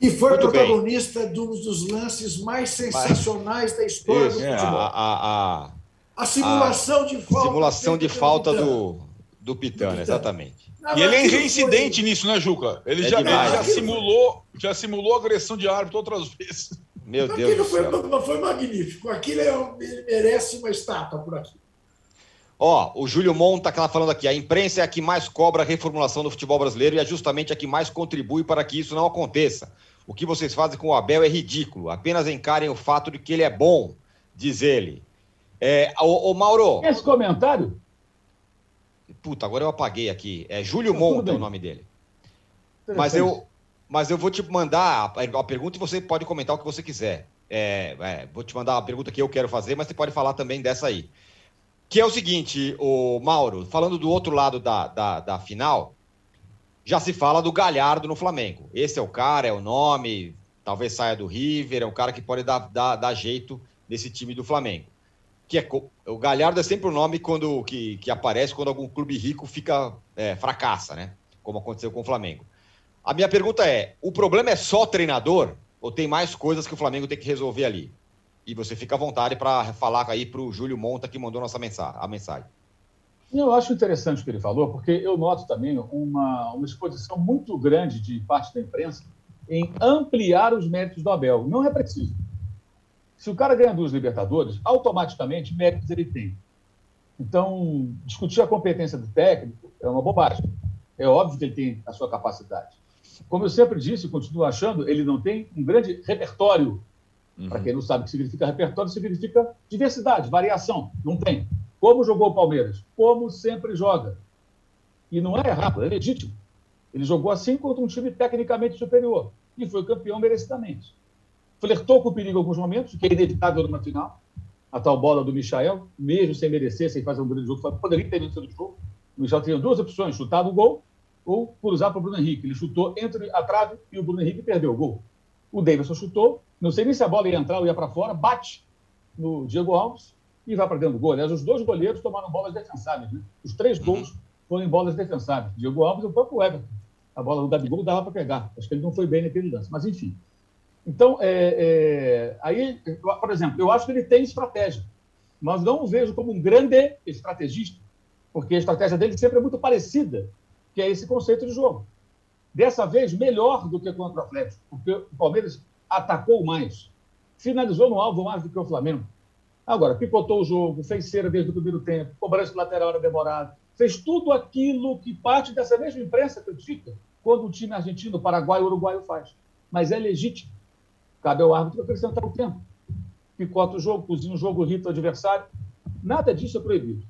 E foi Muito protagonista bem. de um dos lances mais sensacionais Mas, da história isso, do é, futebol. A, a, a, a simulação a, de falta. Simulação de falta do, do Pitana, exatamente. Não, e ele é reincidente foi... nisso, né, Juca? Ele, é já, ele já, simulou, já simulou agressão de árbitro outras *laughs* vezes. Meu Deus do foi, céu. Foi magnífico. Aquilo é, ele merece uma estátua por aqui. Ó, o Júlio Monta está falando aqui, a imprensa é a que mais cobra a reformulação do futebol brasileiro e é justamente a que mais contribui para que isso não aconteça. O que vocês fazem com o Abel é ridículo. Apenas encarem o fato de que ele é bom, diz ele. É, o, o Mauro. Esse comentário? Puta, agora eu apaguei aqui. É Júlio Monta é o nome dele. Mas eu, mas eu vou te mandar a, pergunta e você pode comentar o que você quiser. É, é, vou te mandar a pergunta que eu quero fazer, mas você pode falar também dessa aí. Que é o seguinte, o Mauro, falando do outro lado da, da, da final, já se fala do Galhardo no Flamengo. Esse é o cara, é o nome, talvez saia do River, é um cara que pode dar, dar, dar jeito nesse time do Flamengo. Que é, o Galhardo é sempre o nome quando, que, que aparece quando algum clube rico fica é, fracassa, né? Como aconteceu com o Flamengo. A minha pergunta é: o problema é só treinador ou tem mais coisas que o Flamengo tem que resolver ali? E você fica à vontade para falar aí para o Júlio Monta que mandou nossa mensagem, a mensagem. Eu acho interessante o que ele falou, porque eu noto também uma, uma exposição muito grande de parte da imprensa em ampliar os méritos do Abel. Não é preciso. Se o cara ganha duas Libertadores, automaticamente méritos ele tem. Então, discutir a competência do técnico é uma bobagem. É óbvio que ele tem a sua capacidade. Como eu sempre disse, continuo achando, ele não tem um grande repertório. Uhum. Para quem não sabe o que significa repertório, significa diversidade, variação. Não tem. Como jogou o Palmeiras? Como sempre joga. E não é errado, é legítimo. Ele jogou assim contra um time tecnicamente superior e foi campeão merecidamente. Flertou com o perigo em alguns momentos, que é inevitável numa final. A tal bola do Michael, mesmo sem merecer, sem fazer um grande jogo, poderia ter vencido o jogo. O Michel tinha duas opções: chutar no gol ou cruzar para o Bruno Henrique. Ele chutou entre a trave e o Bruno Henrique perdeu o gol. O Davidson chutou, não sei nem se a bola ia entrar ou ia para fora, bate no Diego Alves e vai para dentro do gol. Aliás, os dois goleiros tomaram bolas defensáveis. Né? Os três uhum. gols foram em bolas defensáveis. Diego Alves e o próprio Everton. A bola do Gabigol dava para pegar. Acho que ele não foi bem naquele lance. Mas, enfim. Então, é, é, aí, por exemplo, eu acho que ele tem estratégia, mas não o vejo como um grande estrategista, porque a estratégia dele sempre é muito parecida que é esse conceito de jogo. Dessa vez, melhor do que contra o Atlético, porque o Palmeiras atacou mais, finalizou no alvo mais do que o Flamengo. Agora, picotou o jogo, fez cera desde o primeiro tempo, cobrança lateral era demorada, fez tudo aquilo que parte dessa mesma imprensa critica quando o time argentino, paraguaio, uruguaio faz. Mas é legítimo. Cabe ao árbitro acrescentar o tempo. picota o jogo, cozinha o jogo, irrita o adversário. Nada disso é proibido.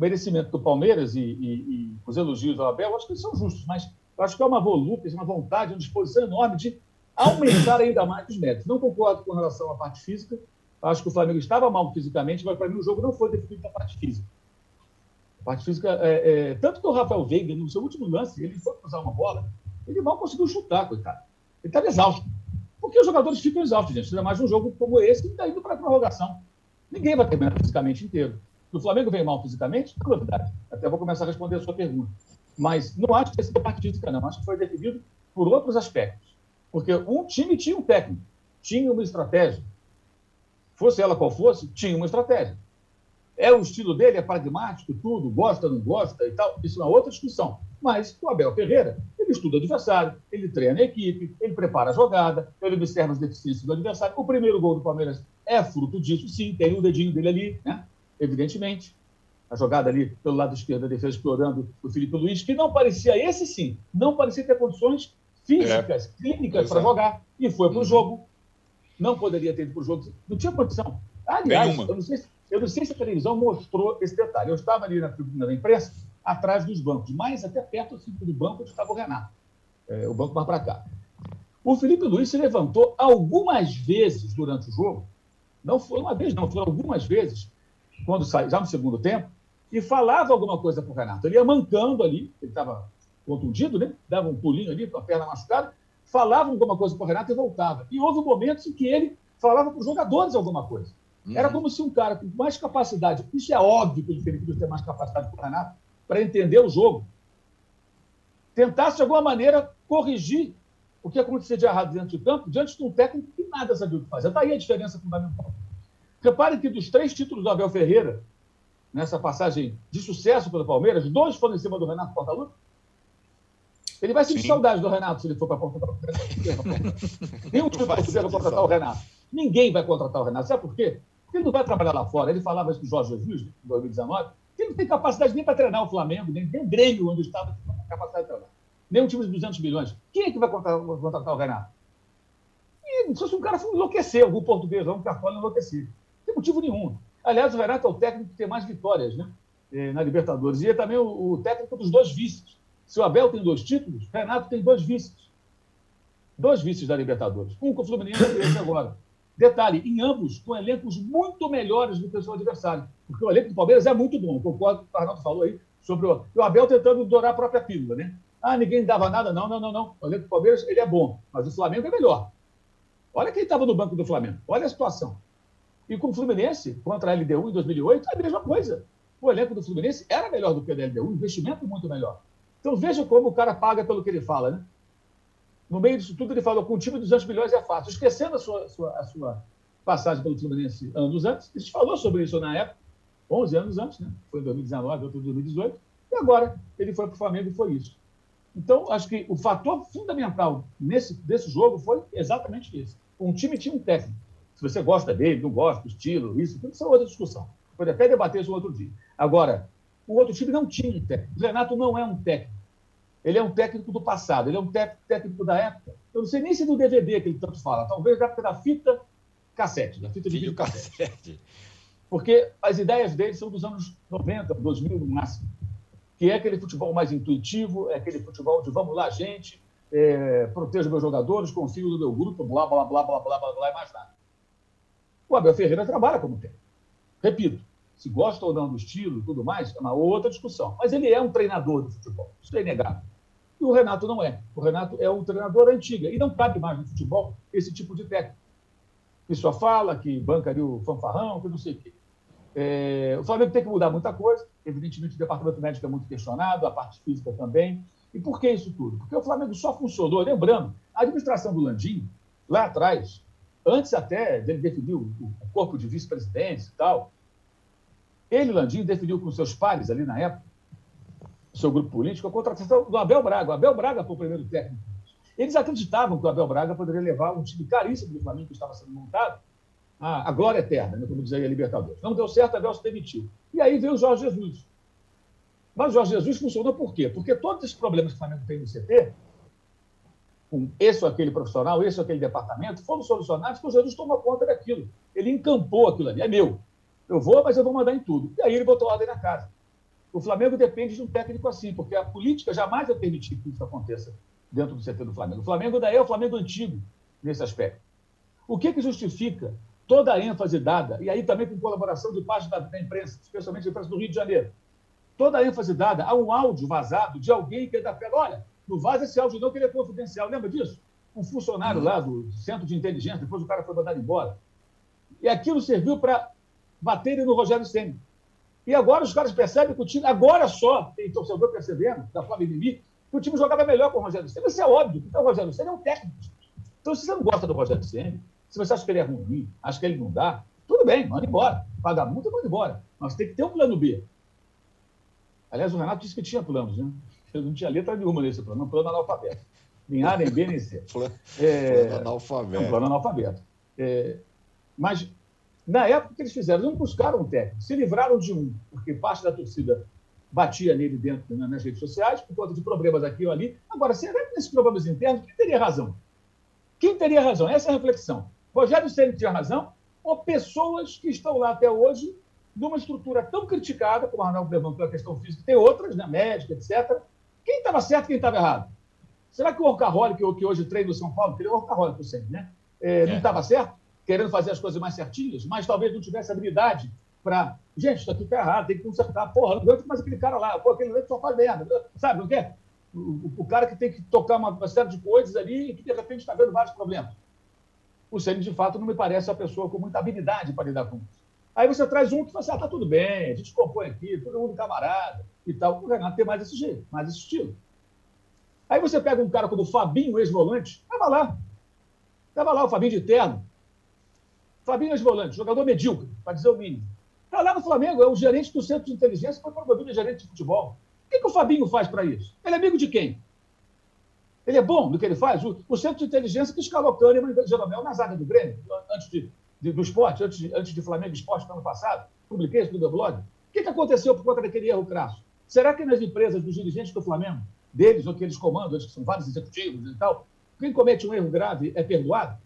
Merecimento do Palmeiras e, e, e os elogios ao Abel, acho que eles são justos, mas acho que é uma volúpia, uma vontade, uma disposição enorme de aumentar ainda mais os méritos. Não concordo com relação à parte física. Acho que o Flamengo estava mal fisicamente, mas para mim o jogo não foi definido na parte física. A parte física, é, é, tanto que o Rafael Veiga, no seu último lance, ele foi cruzar uma bola, ele mal conseguiu chutar, coitado. Ele estava exausto. Porque os jogadores ficam exaustos, gente. Ainda mais um jogo como esse, que está indo para a prorrogação. Ninguém vai terminar fisicamente inteiro. Se o Flamengo vem mal fisicamente, é novidade. Até vou começar a responder a sua pergunta. Mas não acho que tenha sido parte física, não. Acho que foi definido por outros aspectos. Porque um time tinha um técnico, tinha uma estratégia. Fosse ela qual fosse, tinha uma estratégia. É o estilo dele, é pragmático, tudo, gosta, não gosta e tal. Isso é uma outra discussão. Mas o Abel Ferreira, ele estuda o adversário, ele treina a equipe, ele prepara a jogada, ele observa as deficiências do adversário. O primeiro gol do Palmeiras é fruto disso, sim, tem o dedinho dele ali, né? Evidentemente. A jogada ali pelo lado esquerdo da defesa explorando o Felipe Luiz, que não parecia, esse sim, não parecia ter condições físicas, é. clínicas para jogar, e foi para o uhum. jogo. Não poderia ter ido para o jogo, não tinha condição. Aliás, eu não, sei, eu não, sei, se a televisão mostrou esse detalhe. Eu estava ali na tribuna da imprensa, atrás dos bancos, mais até perto assim, do banco onde estava o Renato, é, o banco mais para cá. O Felipe Luiz se levantou algumas vezes durante o jogo, não foi uma vez, não, foram algumas vezes, quando saiu, já no segundo tempo, e falava alguma coisa para o Renato. Ele ia mancando ali, ele estava contundido, né? dava um pulinho ali com a perna machucada, falava alguma coisa para o Renato e voltava. E houve momentos em que ele falava para os jogadores alguma coisa. Uhum. Era como se um cara com mais capacidade, isso é óbvio que o Felipe tem mais capacidade que o Renato, para entender o jogo, tentasse de alguma maneira corrigir o que acontecia de errado dentro de campo, diante de um técnico que nada sabia o que fazer. Daí a diferença fundamental. Repare que dos três títulos do Abel Ferreira, nessa passagem de sucesso pelo Palmeiras, dois foram em cima do Renato Portaluppi. Ele vai sentir Sim. saudade do Renato se ele for para Portugal. *laughs* Nenhum time vai contratar o Renato. Ninguém vai contratar o Renato. Sabe por quê? Porque ele não vai trabalhar lá fora. Ele falava isso com o Jorge Jesus, em 2019 ele não tem capacidade nem para treinar o Flamengo, nem, nem o Grêmio, onde estava, não tem capacidade de treinar. Nem um time de 200 milhões. Quem é que vai contratar, contratar o Renato? E se um cara enlouqueceu, algum português, um cartola enlouquecido. Tem motivo nenhum. Aliás, o Renato é o técnico que tem mais vitórias né, eh, na Libertadores. E é também o, o técnico dos dois vices. Se o Abel tem dois títulos, Renato tem dois vices. Dois vices da Libertadores. Um com o Fluminense e esse agora. Detalhe, em ambos com elencos muito melhores do que o seu adversário. Porque o elenco do Palmeiras é muito bom. Concordo com o que o Arnaldo falou aí sobre o, o Abel tentando dourar a própria pílula, né? Ah, ninguém dava nada. Não, não, não, não. O elenco do Palmeiras ele é bom, mas o Flamengo é melhor. Olha quem estava no banco do Flamengo. Olha a situação. E com o Fluminense, contra a LDU em 2008, é a mesma coisa. O elenco do Fluminense era melhor do que o da LDU, investimento muito melhor. Então veja como o cara paga pelo que ele fala, né? No meio disso tudo, ele falou: com um time de 200 milhões é fácil. Esquecendo a sua, sua, a sua passagem pelo Fluminense anos antes, a gente falou sobre isso na época, 11 anos antes, né? Foi em 2019, outro em 2018, e agora ele foi para o Flamengo e foi isso. Então, acho que o fator fundamental nesse, desse jogo foi exatamente esse. Um time tinha um técnico. Se você gosta dele, não gosta do estilo, isso, tudo isso é outra discussão. Pode até debater isso outro dia. Agora, o outro time não tinha um técnico. O Renato não é um técnico. Ele é um técnico do passado, ele é um técnico da época. Eu não sei nem se do DVD que ele tanto fala, talvez da época da fita cassete, da fita de vídeo cassete. Porque as ideias dele são dos anos 90, 2000 no máximo. Que é aquele futebol mais intuitivo, é aquele futebol de vamos lá, gente, é, protejo meus jogadores, confio no meu grupo, blá, blá, blá, blá, blá, blá, blá, e mais nada. O Abel Ferreira trabalha como técnico. Repito, se gosta ou não do estilo e tudo mais, é uma outra discussão. Mas ele é um treinador do futebol, isso é inegável. E o Renato não é. O Renato é um treinador antiga. E não cabe mais no futebol esse tipo de técnico. Que só fala, que banca ali o fanfarrão, que não sei o quê. É, o Flamengo tem que mudar muita coisa. Evidentemente, o departamento médico é muito questionado, a parte física também. E por que isso tudo? Porque o Flamengo só funcionou, lembrando, a administração do Landim, lá atrás, antes até dele definir o, o corpo de vice-presidentes e tal, ele, Landim, definiu com seus pares ali na época, seu grupo político, a contratação do Abel Braga. O Abel Braga foi o primeiro técnico. Eles acreditavam que o Abel Braga poderia levar um time caríssimo do Flamengo que estava sendo montado à, glória eterna, né, como dizia a Libertadores. Não deu certo, Abel se demitiu. E aí veio o Jorge Jesus. Mas o Jorge Jesus funcionou por quê? Porque todos esses problemas que o Flamengo tem no CT com esse ou aquele profissional, esse ou aquele departamento, foram solucionados porque o Jesus tomou conta daquilo. Ele encampou aquilo ali. É meu. Eu vou, mas eu vou mandar em tudo. E aí ele botou ordem na casa. O Flamengo depende de um técnico assim, porque a política jamais vai permitir que isso aconteça dentro do CT do Flamengo. O Flamengo daí é o Flamengo antigo nesse aspecto. O que, que justifica toda a ênfase dada, e aí também com colaboração de parte da, da imprensa, especialmente a imprensa do Rio de Janeiro, toda a ênfase dada a um áudio vazado de alguém que ainda pega, olha, não vaza esse áudio não, que ele é confidencial. Lembra disso? Um funcionário lá do centro de inteligência, depois o cara foi mandado embora. E aquilo serviu para baterem no Rogério Senna. E agora os caras percebem que o time, agora só, tem torcedor percebendo, da Flamengo que o time jogava melhor com o Rogério Senna. Isso é óbvio, então o Rogério Senna é um técnico. Então, se você não gosta do Rogério Senna, se você acha que ele é ruim, acha que ele não dá, tudo bem, manda embora. Paga multa e manda embora. Mas tem que ter um plano B. Aliás, o Renato disse que tinha planos, né? Não tinha letra nenhuma nesse plano, um plano analfabeto. Nem A, nem B, nem C. *laughs* É, plano analfabeto. Um plano analfabeto. É, mas, na época que eles fizeram, não buscaram um técnico, se livraram de um, porque parte da torcida batia nele dentro né, nas redes sociais, por conta de problemas aqui ou ali. Agora, será que nesses problemas internos, quem teria razão? Quem teria razão? Essa é a reflexão. Rogério Ceni tinha razão, ou pessoas que estão lá até hoje, numa estrutura tão criticada, como o Arnaldo levantou a questão física, tem outras, né, médica, etc., quem estava certo e quem estava errado? Será que o Orcaroli, que, hoje treina no São Paulo, que ele é o Orcaroli, sempre, né? É, não estava é. certo? Querendo fazer as coisas mais certinhas, mas talvez não tivesse habilidade para. Gente, isso aqui está errado, tem que consertar. Porra, não aguento mais aquele cara lá. Pô, aquele leite só faz merda. Sabe, não quer? O, o, cara que tem que tocar uma, uma série de coisas ali e que de repente está vendo vários problemas. O Ceni, de fato, não me parece a pessoa com muita habilidade para lidar com isso. Aí você traz um que fala assim, ah, tá tudo bem, a gente compõe aqui, todo mundo camarada e tal. O Renato tem mais esse jeito, mais esse estilo. Aí você pega um cara como o Fabinho, ex-volante, estava lá. Estava lá o Fabinho de terno. Fabinho ex-volante, jogador medíocre, para dizer o mínimo. Está lá no Flamengo, é o gerente do centro de inteligência, foi promovido a gerente de futebol. O que, que o Fabinho faz para isso? Ele é amigo de quem? Ele é bom no que ele faz? O, o centro de inteligência que escalou Kahneman e Jeromel na zaga do Grêmio, antes de, de, do esporte, antes de, antes de Flamengo Esporte no ano passado. Publiquei isso no meu blog. O que, que aconteceu por conta daquele erro crasso? Será que nas empresas dos dirigentes do Flamengo deles ou que eles comandam, que são vários executivos e tal, quem comete um erro grave é perdoado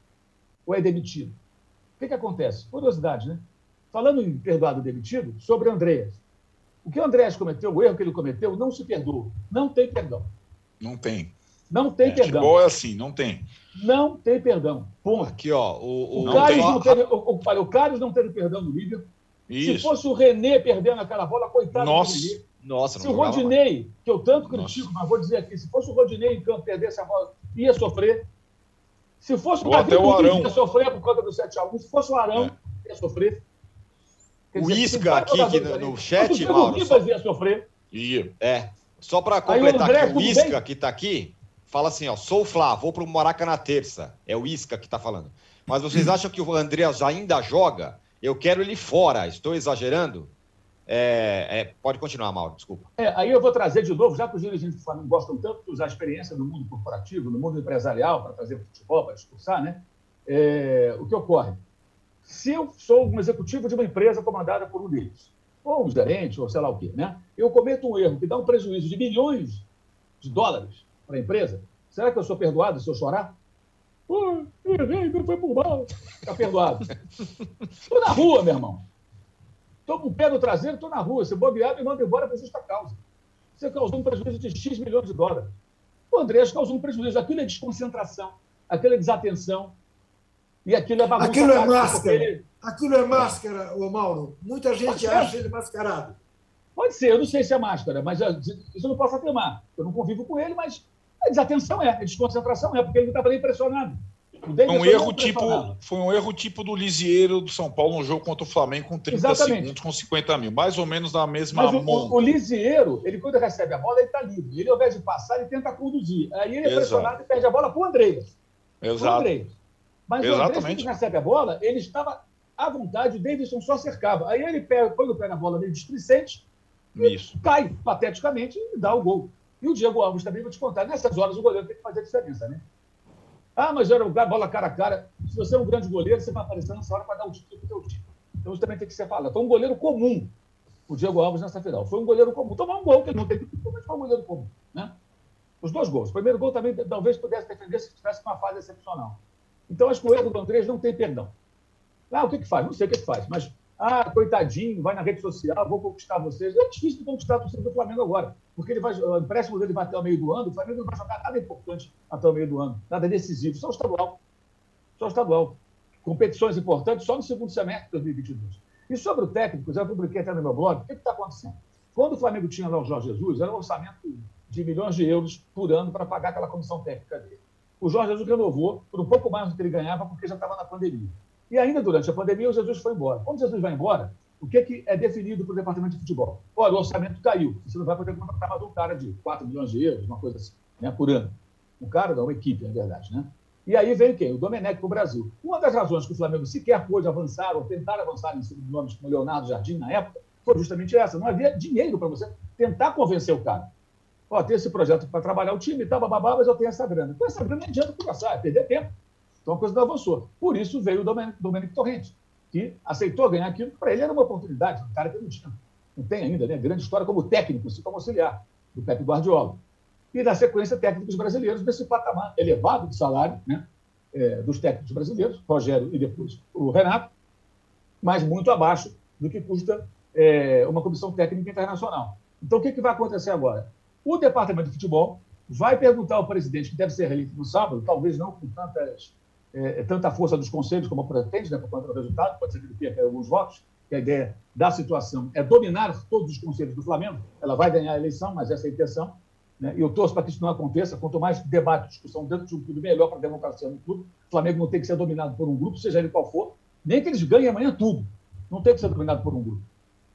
ou é demitido? O que, que acontece? Curiosidade, né? Falando em perdoado ou demitido, sobre Andréas. O que o Andréas cometeu, o erro que ele cometeu, não se perdoa. Não tem perdão. Não tem. Não tem é, perdão. Futebol é assim, não tem. Não tem perdão. Ponto. Aqui, ó. O, o, o, Carlos, não teve, o, o, o Carlos não teve perdão no Liverpool. Se fosse o René perdendo aquela bola, coitado Nossa. do René. Nossa, se o Rodinei, mais. que eu tanto critico, Nossa. mas vou dizer aqui, se fosse o Rodinei em campo perdesse a bola, ia sofrer. Se fosse o Davi o ia sofrer por conta do 7x1. Se fosse o Arão, é. ia sofrer. Quer o dizer, Isca aqui que no, no chat, Mauro. Só... ia sofrer. Ia. É. Só para completar André, aqui, o Isca que está aqui, fala assim, ó, sou o Flá, vou pro Maraca na terça. É o Isca que está falando. Mas vocês *clears throat* acham que o Andreas ainda joga? Eu quero ele fora. Estou exagerando? É, é, pode continuar, Mauro, desculpa. É, aí eu vou trazer de novo, já que os dirigentes do Flamengo gostam tanto de usar a experiência no mundo corporativo, no mundo empresarial, para fazer futebol, para discursar, né? É, o que ocorre? Se eu sou um executivo de uma empresa comandada por um deles, ou um gerente, ou sei lá o quê, né? Eu cometo um erro que dá um prejuízo de milhões de dólares para a empresa, será que eu sou perdoado se eu chorar? Pô, errei, não foi por mal. Está perdoado. Estou na rua, meu irmão. Estou com o pé no traseiro, estou na rua. Se bobear, me manda embora por justa causa. Você causou um prejuízo de X milhões de dólares. O Andrés causou um prejuízo. Aquilo é desconcentração, aquilo é desatenção. E aquilo é bagunça. Aquilo é máscara. Ele... Aquilo é máscara, ô Mauro. Muita gente acha ele mascarado. Pode ser, eu não sei se é máscara, mas isso eu não posso afirmar. Eu não convivo com ele, mas a desatenção é, a desconcentração é, porque ele estava impressionado. Foi um erro tipo, foi um erro tipo do Lisieiro do São Paulo no jogo contra o Flamengo com 30 Exatamente. segundos com 50 mil, mais ou menos na mesma Mas o, o, o Lisieiro, ele quando recebe a bola, ele está livre. Ele, ao invés de passar, ele tenta conduzir. Aí ele é pressionado e perde a bola para o Andreas. Exato. Mas Exatamente. o Andreas, quando recebe a bola, ele estava à vontade, o Davidson só cercava. Aí ele pega, põe o pé na bola meio displicente Isso. cai pateticamente e dá o gol. E o Diego Alves também, vou te contar, nessas horas o goleiro tem que fazer a diferença, né? Ah, mas era lugar, bola cara a cara. Se você é um grande goleiro, você vai aparecer nessa hora para dar um título para o time. Então isso também tem que ser falado. Foi um goleiro comum, o Diego Alves nessa final. Foi um goleiro comum. Tomou um gol, que ele não tem que mas foi um goleiro comum. Né? Os dois gols. O primeiro gol também talvez pudesse defender se tivesse uma fase excepcional. Então, acho que o erro do Andrés não tem perdão. Ah, o que, que faz? Não sei o que, que faz, mas, ah, coitadinho, vai na rede social, vou conquistar vocês. É difícil de conquistar torcida do Flamengo agora, porque ele vai, o empréstimo dele vai até o meio do ano, o Flamengo não vai jogar nada importante até o meio do ano, nada decisivo, só o estadual. Só o estadual. Competições importantes só no segundo semestre de 2022. E sobre o técnico, já publiquei até no meu blog, o que está acontecendo? Quando o Flamengo tinha lá o Jorge Jesus, era um orçamento de milhões de euros por ano para pagar aquela comissão técnica dele. O Jorge Jesus renovou por um pouco mais do que ele ganhava, porque já estava na pandemia. E ainda durante a pandemia, o Jesus foi embora. Quando Jesus vai embora, o que, que é definido para o departamento de futebol? Olha, o orçamento caiu. Você não vai poder contratar mais um cara de 4 milhões de euros, uma coisa assim, né, por ano. Um cara, não, uma equipe, na verdade. Né? E aí veio quem? O Domenech para o Brasil. Uma das razões que o Flamengo sequer pôde avançar ou tentar avançar em cima de nomes como Leonardo Jardim na época foi justamente essa. Não havia dinheiro para você tentar convencer o cara. Ó, tem esse projeto para trabalhar o time e tal, bababá, mas eu tenho essa grana. Com essa grana não adianta conversar, é perder tempo. Então a coisa avançou. Por isso veio o Domenico Torrente, que aceitou ganhar aquilo. Para ele era uma oportunidade, um cara que não tinha. Não tem ainda, né? Grande história como técnico, assim como auxiliar do Pepe Guardiola. E, na sequência, técnicos brasileiros desse patamar elevado de salário, né? É, dos técnicos brasileiros, Rogério e depois o Renato, mas muito abaixo do que custa é, uma comissão técnica internacional. Então, o que, que vai acontecer agora? O departamento de futebol vai perguntar ao presidente, que deve ser reeleito no sábado, talvez não com tantas, é, tanta força dos conselhos como pretende, né, por conta do resultado, pode ser que ele perca alguns votos, que a ideia da situação é dominar todos os conselhos do Flamengo. Ela vai ganhar a eleição, mas essa é a intenção. Né? E eu torço para que isso não aconteça. Quanto mais debate, discussão dentro de um clube, melhor para a democracia no clube. O Flamengo não tem que ser dominado por um grupo, seja ele qual for, nem que eles ganhem amanhã tudo. Não tem que ser dominado por um grupo.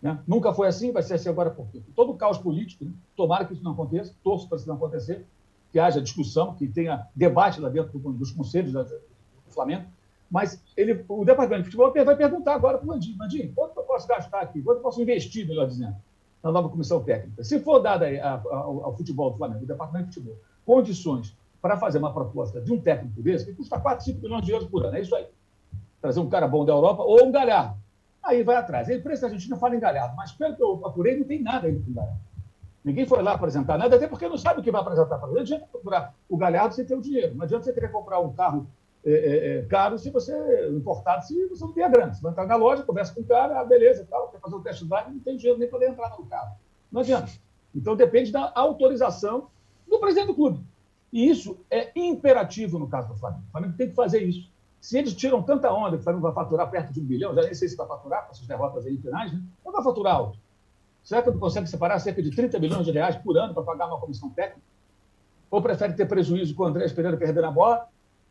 Né? Nunca foi assim, vai ser assim agora por quê? Todo o caos político, né? tomara que isso não aconteça, torço para isso não acontecer, que haja discussão, que tenha debate lá dentro dos conselhos Flamengo. Mas ele, o departamento de futebol vai perguntar agora para o Mandinho: Mandinho, quanto eu posso gastar aqui? Quanto eu posso investir, melhor dizendo, na nova comissão técnica? Se for dada ao, ao futebol do Flamengo, o departamento de futebol, condições para fazer uma proposta de um técnico desse, que custa 4, 5 milhões de euros por ano, é isso aí. Trazer um cara bom da Europa ou um galhardo Aí vai atrás. A imprensa argentina fala em Galhardo, mas pelo que eu apurei, não tem nada aí com Galhardo. Ninguém foi lá apresentar nada, até porque não sabe o que vai apresentar para ele. Não adianta procurar o Galhardo sem ter o dinheiro. Não adianta você querer comprar um carro é, é, é caro se você importado se você não a grana. Você vai entrar na loja, conversa com o cara, ah, beleza, tal, quer fazer o teste drive, não tem dinheiro nem para entrar no carro. Não adianta. Então depende da autorização do presidente do clube. E isso é imperativo no caso do Flamengo. O Flamengo tem que fazer isso. Se eles tiram tanta onda que o Flamengo vai faturar perto de um bilhão, já nem sei se vai faturar com essas derrotas aí finais, né? Não vai faturar alto. Será que não consegue separar cerca de 30 milhões de reais por ano para pagar uma comissão técnica? Ou prefere ter prejuízo com o André Pereira perder a bola?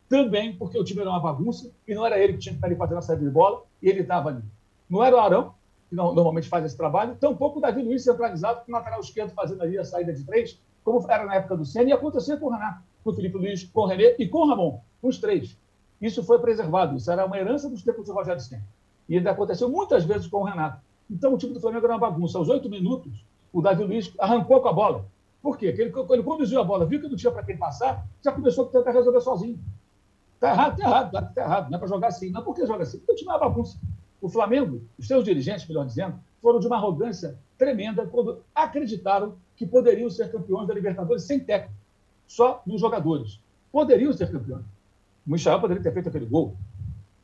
Também porque o time era uma bagunça e não era ele que tinha que estar ali fazendo a saída de bola e ele estava ali. Não era o Arão, que normalmente faz esse trabalho, tampouco o Davi Luiz centralizado com o lateral esquerdo fazendo ali a saída de três, como era na época do Senna e acontecia com o Renato, com o Felipe Luiz, com o René e com o Ramon, com os três. Isso foi preservado, isso era uma herança dos tempos de Rogério Senna. E ainda aconteceu muitas vezes com o Renato. Então, o time do Flamengo era uma bagunça. Aos oito minutos, o Davi Luiz arrancou com a bola. Por quê? Porque ele, ele conduziu a bola, viu que não tinha para quem passar, já começou a tentar resolver sozinho. Está errado, está errado, está errado. Não é para jogar assim. Não, por que joga assim? Porque o time é uma bagunça. O Flamengo, os seus dirigentes, melhor dizendo, foram de uma arrogância tremenda quando acreditaram que poderiam ser campeões da Libertadores sem técnico, só nos jogadores. Poderiam ser campeões. O Michel poderia ter feito aquele gol,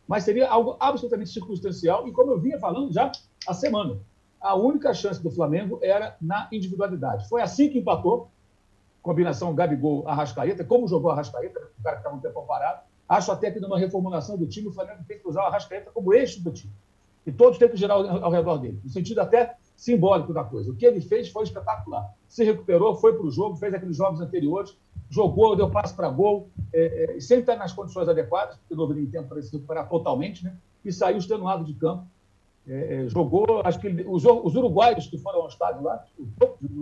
mas seria algo absolutamente circunstancial. E como eu vinha falando já há semana, a única chance do Flamengo era na individualidade. Foi assim que empatou, combinação Gabigol-Arrascaeta, como jogou Arrascaeta, o cara que estava um tempo parado. Acho até que numa reformulação do time, o Flamengo tem que usar o Arrascaeta como eixo do time. E todos têm que girar ao, redor dele, no sentido até simbólico da coisa. O que ele fez foi espetacular. Se recuperou, foi para o jogo, fez aqueles jogos anteriores, jogou, deu passe para gol, é, é, sempre está nas condições adequadas, porque não houve tempo para se recuperar totalmente, né? e saiu extenuado de campo. É, é jogou, acho que ele, os, os, uruguaios que foram ao estádio lá, os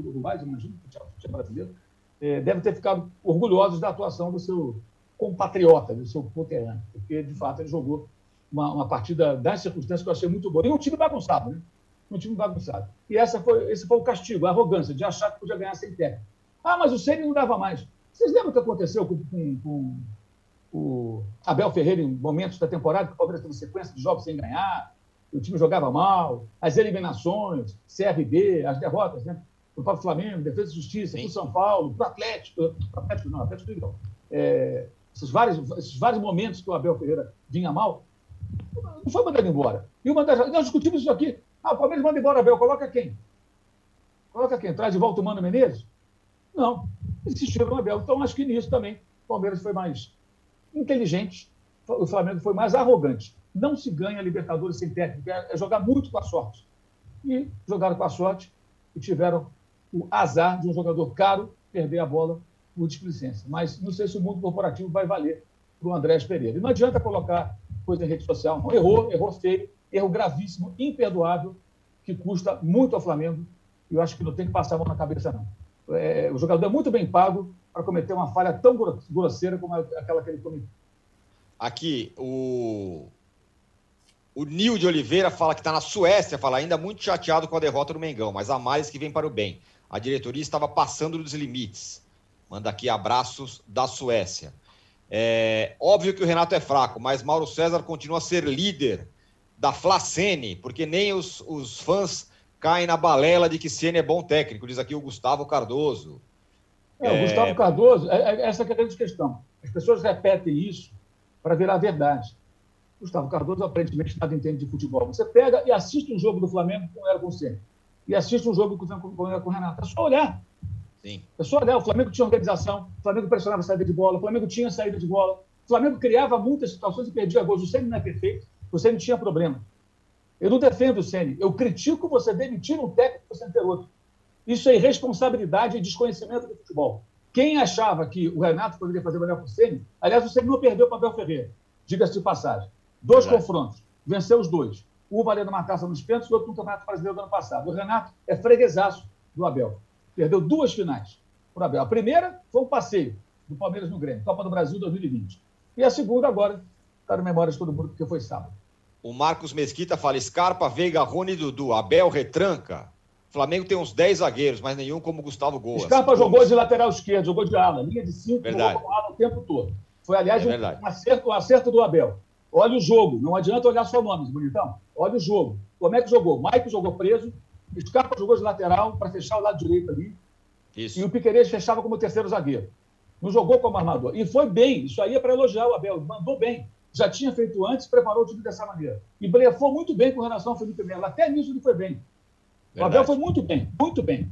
uruguaios, imagino, que tinha brasileiro, é, devem ter ficado orgulhosos da atuação do seu compatriota, do seu conterrâneo, porque, de fato, ele jogou uma, uma partida das circunstâncias que eu achei muito boa. E um time bagunçado, né? Um time bagunçado. E essa foi, esse foi o castigo, a arrogância de achar que podia ganhar sem técnico. Ah, mas o Ceni não dava mais. Vocês lembram o que aconteceu com, com, com, o Abel Ferreira em momentos da temporada, que o Palmeiras teve sequência de jogos sem ganhar, o time jogava mal, as eliminações, CRB, as derrotas, né? para o Flamengo, Defesa e Justiça, para o São Paulo, para o Atlético, Atlético não, Atlético não. É, esses, vários, esses vários momentos que o Abel Ferreira vinha mal, não foi mandado embora. E uma das, nós discutimos isso aqui. Ah, o Palmeiras manda embora o Abel, coloca quem? Coloca quem? Traz de volta o Mano Menezes? Não, insistiu no Abel. Então, acho que nisso também o Palmeiras foi mais inteligente, o Flamengo foi mais arrogante. Não se ganha Libertadores sem técnico, é jogar muito com a sorte. E jogaram com a sorte e tiveram o azar de um jogador caro perder a bola por displicência. Mas não sei se o mundo corporativo vai valer para o Andrés Pereira. E não adianta colocar coisa em rede social. Não. Errou, errou feio, erro gravíssimo, imperdoável, que custa muito ao Flamengo. E eu acho que não tem que passar a mão na cabeça, não. É, o jogador é muito bem pago para cometer uma falha tão grosseira como aquela que ele cometeu. Aqui, o, o Nil de Oliveira fala que está na Suécia, fala ainda muito chateado com a derrota do Mengão, mas há males que vem para o bem. A diretoria estava passando dos limites. Manda aqui abraços da Suécia. É óbvio que o Renato é fraco, mas Mauro César continua a ser líder da Flacene, porque nem os, os fãs caem na balela de que Ceni é bom técnico, diz aqui o Gustavo Cardoso. É, o Gustavo Cardoso, é, é, essa é a grande questão. As pessoas repetem isso para virar verdade. Gustavo Cardoso aparentemente nada entende de futebol. Você pega e assiste um jogo do Flamengo como era com o Ceni, e assiste um jogo como era com o Renato. É só olhar. Sim. É só olhar. O Flamengo tinha organização, o Flamengo pressionava a saída de bola, o Flamengo tinha saída de bola, o Flamengo criava muitas situações e perdia gols. O Ceni não é perfeito, o Ceni tinha problema. Eu não defendo o Ceni, eu critico você demitir um técnico e você ter outro. Isso é irresponsabilidade e desconhecimento do futebol. Quem achava que o Renato poderia fazer melhor com o Ceni, aliás, o Ceni não perdeu para o Abel Ferreira, diga-se de passagem. Dois confrontos, venceu os dois. Um valendo uma taça nos pênaltis, o outro no Campeonato Brasileiro do ano passado. O Renato é freguesaço do Abel. Perdeu duas finais para o Abel. A primeira foi um passeio do Palmeiras no Grêmio, Copa do Brasil 2020. E a segunda agora está na memória de todo mundo, porque foi sábado. O Marcos Mesquita fala: Scarpa, Veiga, Rony, Dudu, Abel retranca. Flamengo tem uns 10 zagueiros, mas nenhum como Gustavo Gomes. Scarpa jogou de lateral esquerdo, jogou de ala, linha de 5, jogou com ala o tempo todo. Foi, aliás, é um, acerto, um acerto do Abel. Olha o jogo, não adianta olhar só nomes, bonitão. Olha o jogo. Como é que jogou? Mike jogou preso, Scarpa jogou de lateral para fechar o lado direito ali. Isso. E o Piqueires fechava como terceiro zagueiro. Não jogou como armador. E foi bem, isso aí é para elogiar o Abel, mandou bem. Já tinha feito antes, preparou o time dessa maneira. E blefou muito bem com relação ao Felipe Melo. Até nisso ele foi bem. Verdade. O Abel foi muito bem, muito bem.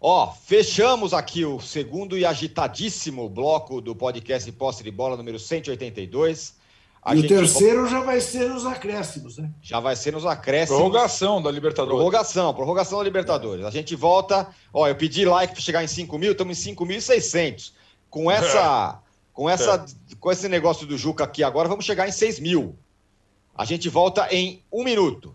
Ó, fechamos aqui o segundo e agitadíssimo bloco do podcast Posse de Bola número 182. A e o terceiro já vai ser nos acréscimos, né? Já vai ser nos acréscimos. Prorrogação da Libertadores. Prorrogação, prorrogação da Libertadores. A gente volta. Ó, eu pedi like para chegar em 5 mil, estamos em 5.600. Com essa. Com, essa, é. com esse negócio do Juca aqui agora, vamos chegar em 6 mil. A gente volta em um minuto.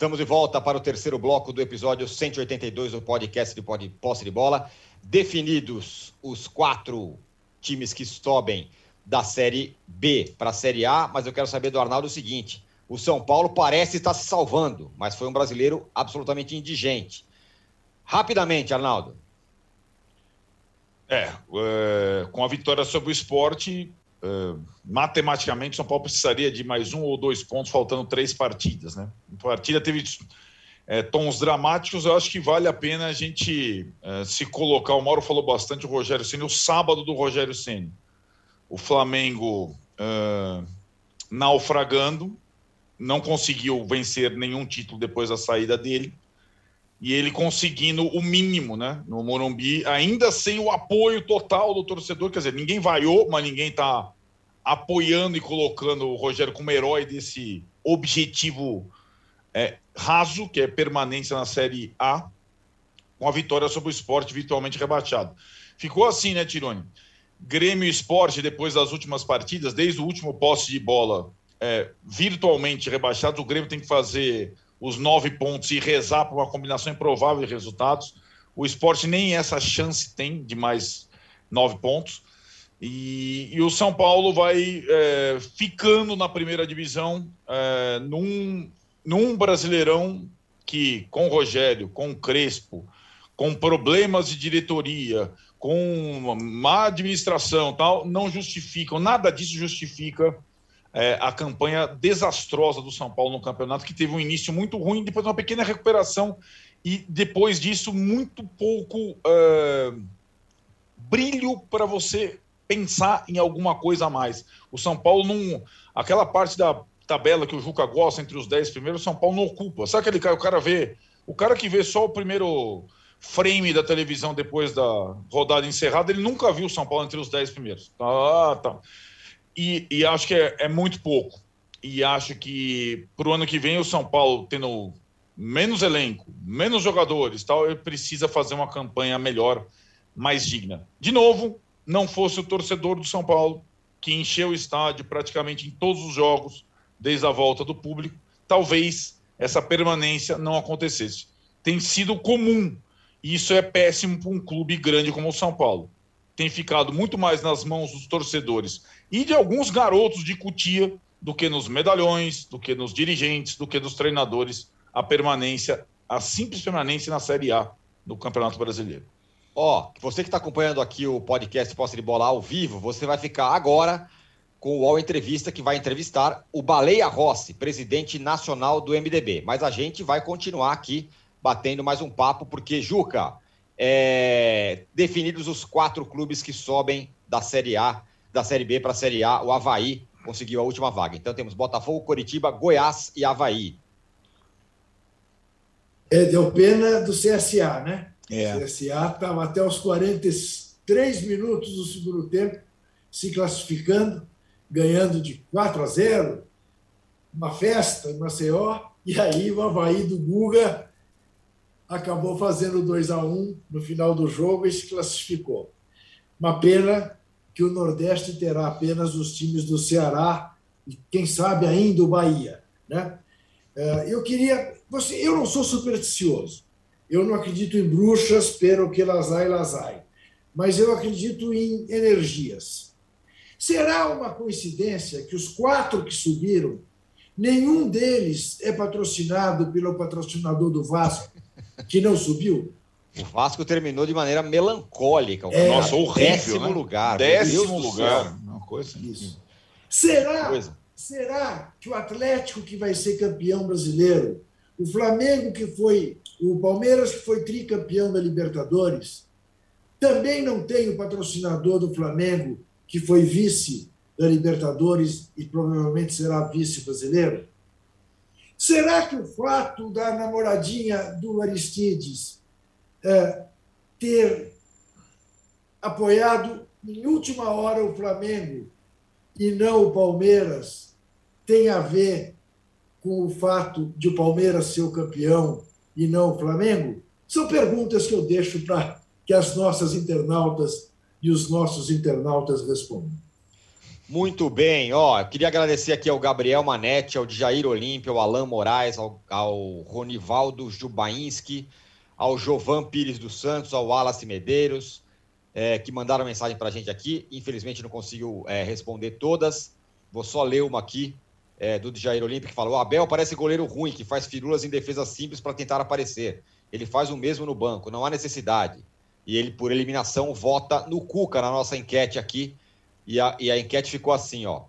Estamos de volta para o terceiro bloco do episódio 182 do podcast de Posse de Bola. Definidos os quatro times que sobem da Série B para a Série A, mas eu quero saber do Arnaldo o seguinte: o São Paulo parece estar se salvando, mas foi um brasileiro absolutamente indigente. Rapidamente, Arnaldo. É, é com a vitória sobre o esporte, Uh, matematicamente, São Paulo precisaria de mais um ou dois pontos, faltando três partidas. Né? Partida teve é, tons dramáticos. Eu acho que vale a pena a gente uh, se colocar. O Mauro falou bastante o Rogério Ceni, o sábado do Rogério Ceni. O Flamengo uh, naufragando, não conseguiu vencer nenhum título depois da saída dele. e ele conseguindo o mínimo, né? No Morumbi, ainda sem o apoio total do torcedor. Quer dizer, ninguém vaiou, mas ninguém está apoiando e colocando o Rogério como herói desse objetivo é, raso, que é permanência na Série A, com a vitória sobre o esporte virtualmente rebaixado. Ficou assim, né, Tirone? Grêmio e Esporte, depois das últimas partidas, desde o último posse de bola, é, virtualmente rebaixados, o Grêmio tem que fazer os nove pontos e rezar por uma combinação improvável de resultados. O esporte nem essa chance tem de mais nove pontos. E, e o São Paulo vai é, ficando na primeira divisão é, num, num brasileirão que, com Rogério, com Crespo, com problemas de diretoria, com má administração tal, não justificam, nada disso justifica é, a campanha desastrosa do São Paulo no campeonato, que teve um início muito ruim, depois uma pequena recuperação e depois disso muito pouco é, brilho para você pensar em alguma coisa a mais. O São Paulo não. Aquela parte da tabela que o Juca gosta entre os 10 primeiros, São Paulo não ocupa. Sabe aquele cara, o cara vê. O cara que vê só o primeiro frame da televisão depois da rodada encerrada, ele nunca viu o São Paulo entre os 10 primeiros. Ah, tá. E, e acho que é, é, muito pouco. E acho que para o ano que vem o São Paulo, tendo menos elenco, menos jogadores, tal, ele precisa fazer uma campanha melhor, mais digna. De novo, não fosse o torcedor do São Paulo, que encheu o estádio praticamente em todos os jogos, desde a volta do público, talvez essa permanência não acontecesse. Tem sido comum, e isso é péssimo para um clube grande como o São Paulo tem ficado muito mais nas mãos dos torcedores e de alguns garotos de cutia do que nos medalhões, do que nos dirigentes, do que dos treinadores, a permanência, a simples permanência na Série A do Campeonato Brasileiro. Ó, oh, você que está acompanhando aqui o podcast Posse de Bola ao vivo, você vai ficar agora com o UOL Entrevista, que vai entrevistar o Baleia Rossi, presidente nacional do MDB. Mas a gente vai continuar aqui batendo mais um papo, porque, Juca, é, definidos os quatro clubes que sobem da Série A, da Série B para a Série A. O Havaí conseguiu a última vaga. Então temos Botafogo, Coritiba, Goiás e Havaí. É, deu pena do CSA, né? É. O CSA estava até os 43 minutos do segundo tempo se classificando, ganhando de 4 a 0, uma festa em Maceió, e aí o Havaí do Guga acabou fazendo 2 a 1 um no final do jogo e se classificou. Uma pena que o Nordeste terá apenas os times do Ceará e, quem sabe, ainda o Bahia. Né? É, eu queria. Você, eu não sou supersticioso. Eu não acredito em bruxas, pero que lasai, lasai. Mas eu acredito em energias. Será uma coincidência que os quatro que subiram, nenhum deles é patrocinado pelo patrocinador do Vasco? que não subiu. O Vasco terminou de maneira melancólica. É, Nossa, horrível. Décimo né? lugar. Décimo lugar. Uma coisa. Isso. Será, coisa. será que o Atlético que vai ser campeão brasileiro, o Flamengo que foi, o Palmeiras que foi tricampeão da Libertadores, também não tem o patrocinador do Flamengo que foi vice da Libertadores e provavelmente será vice brasileiro? Será que o fato da namoradinha do Aristides é, ter apoiado em última hora o Flamengo e não o Palmeiras tem a ver com o fato de o Palmeiras ser o campeão e não o Flamengo? São perguntas que eu deixo para que as nossas internautas e os nossos internautas respondam. Muito bem, ó, queria agradecer aqui ao Gabriel Manetti, ao Jair Olímpio, ao Alain Moraes, ao, ao Ronivaldo Jubainski, ao Jovan Pires dos Santos, ao Wallace Medeiros, é, que mandaram mensagem para a gente aqui. Infelizmente não consigo é, responder todas. Vou só ler uma aqui é, do Jair Olímpio, que falou: Abel parece goleiro ruim, que faz firulas em defesa simples para tentar aparecer. Ele faz o mesmo no banco, não há necessidade. E ele, por eliminação, vota no Cuca na nossa enquete aqui e a, e a enquete ficou assim, ó.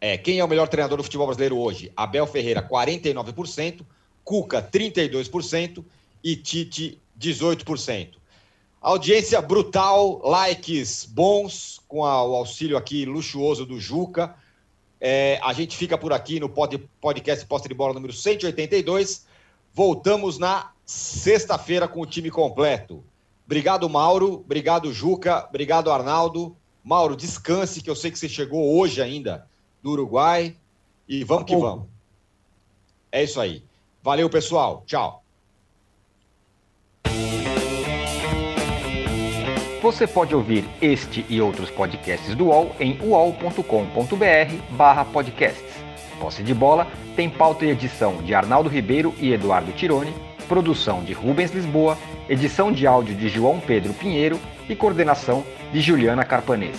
É, quem é o melhor treinador do futebol brasileiro hoje? Abel Ferreira, 49%, Cuca, 32% e Tite, 18%. Audiência brutal, likes bons, com a, o auxílio aqui luxuoso do Juca. É, a gente fica por aqui no pod, podcast Posta de Bola número 182. Voltamos na sexta-feira com o time completo. Obrigado, Mauro. Obrigado, Juca. Obrigado, Arnaldo. Mauro, descanse, que eu sei que você chegou hoje ainda do Uruguai. E vamos que vamos. É isso aí. Valeu, pessoal. Tchau. Você pode ouvir este e outros podcasts do UOL em uol.com.br barra podcasts. Posse de Bola tem pauta e edição de Arnaldo Ribeiro e Eduardo Tironi, produção de Rubens Lisboa, edição de áudio de João Pedro Pinheiro e coordenação de Juliana Carpanês.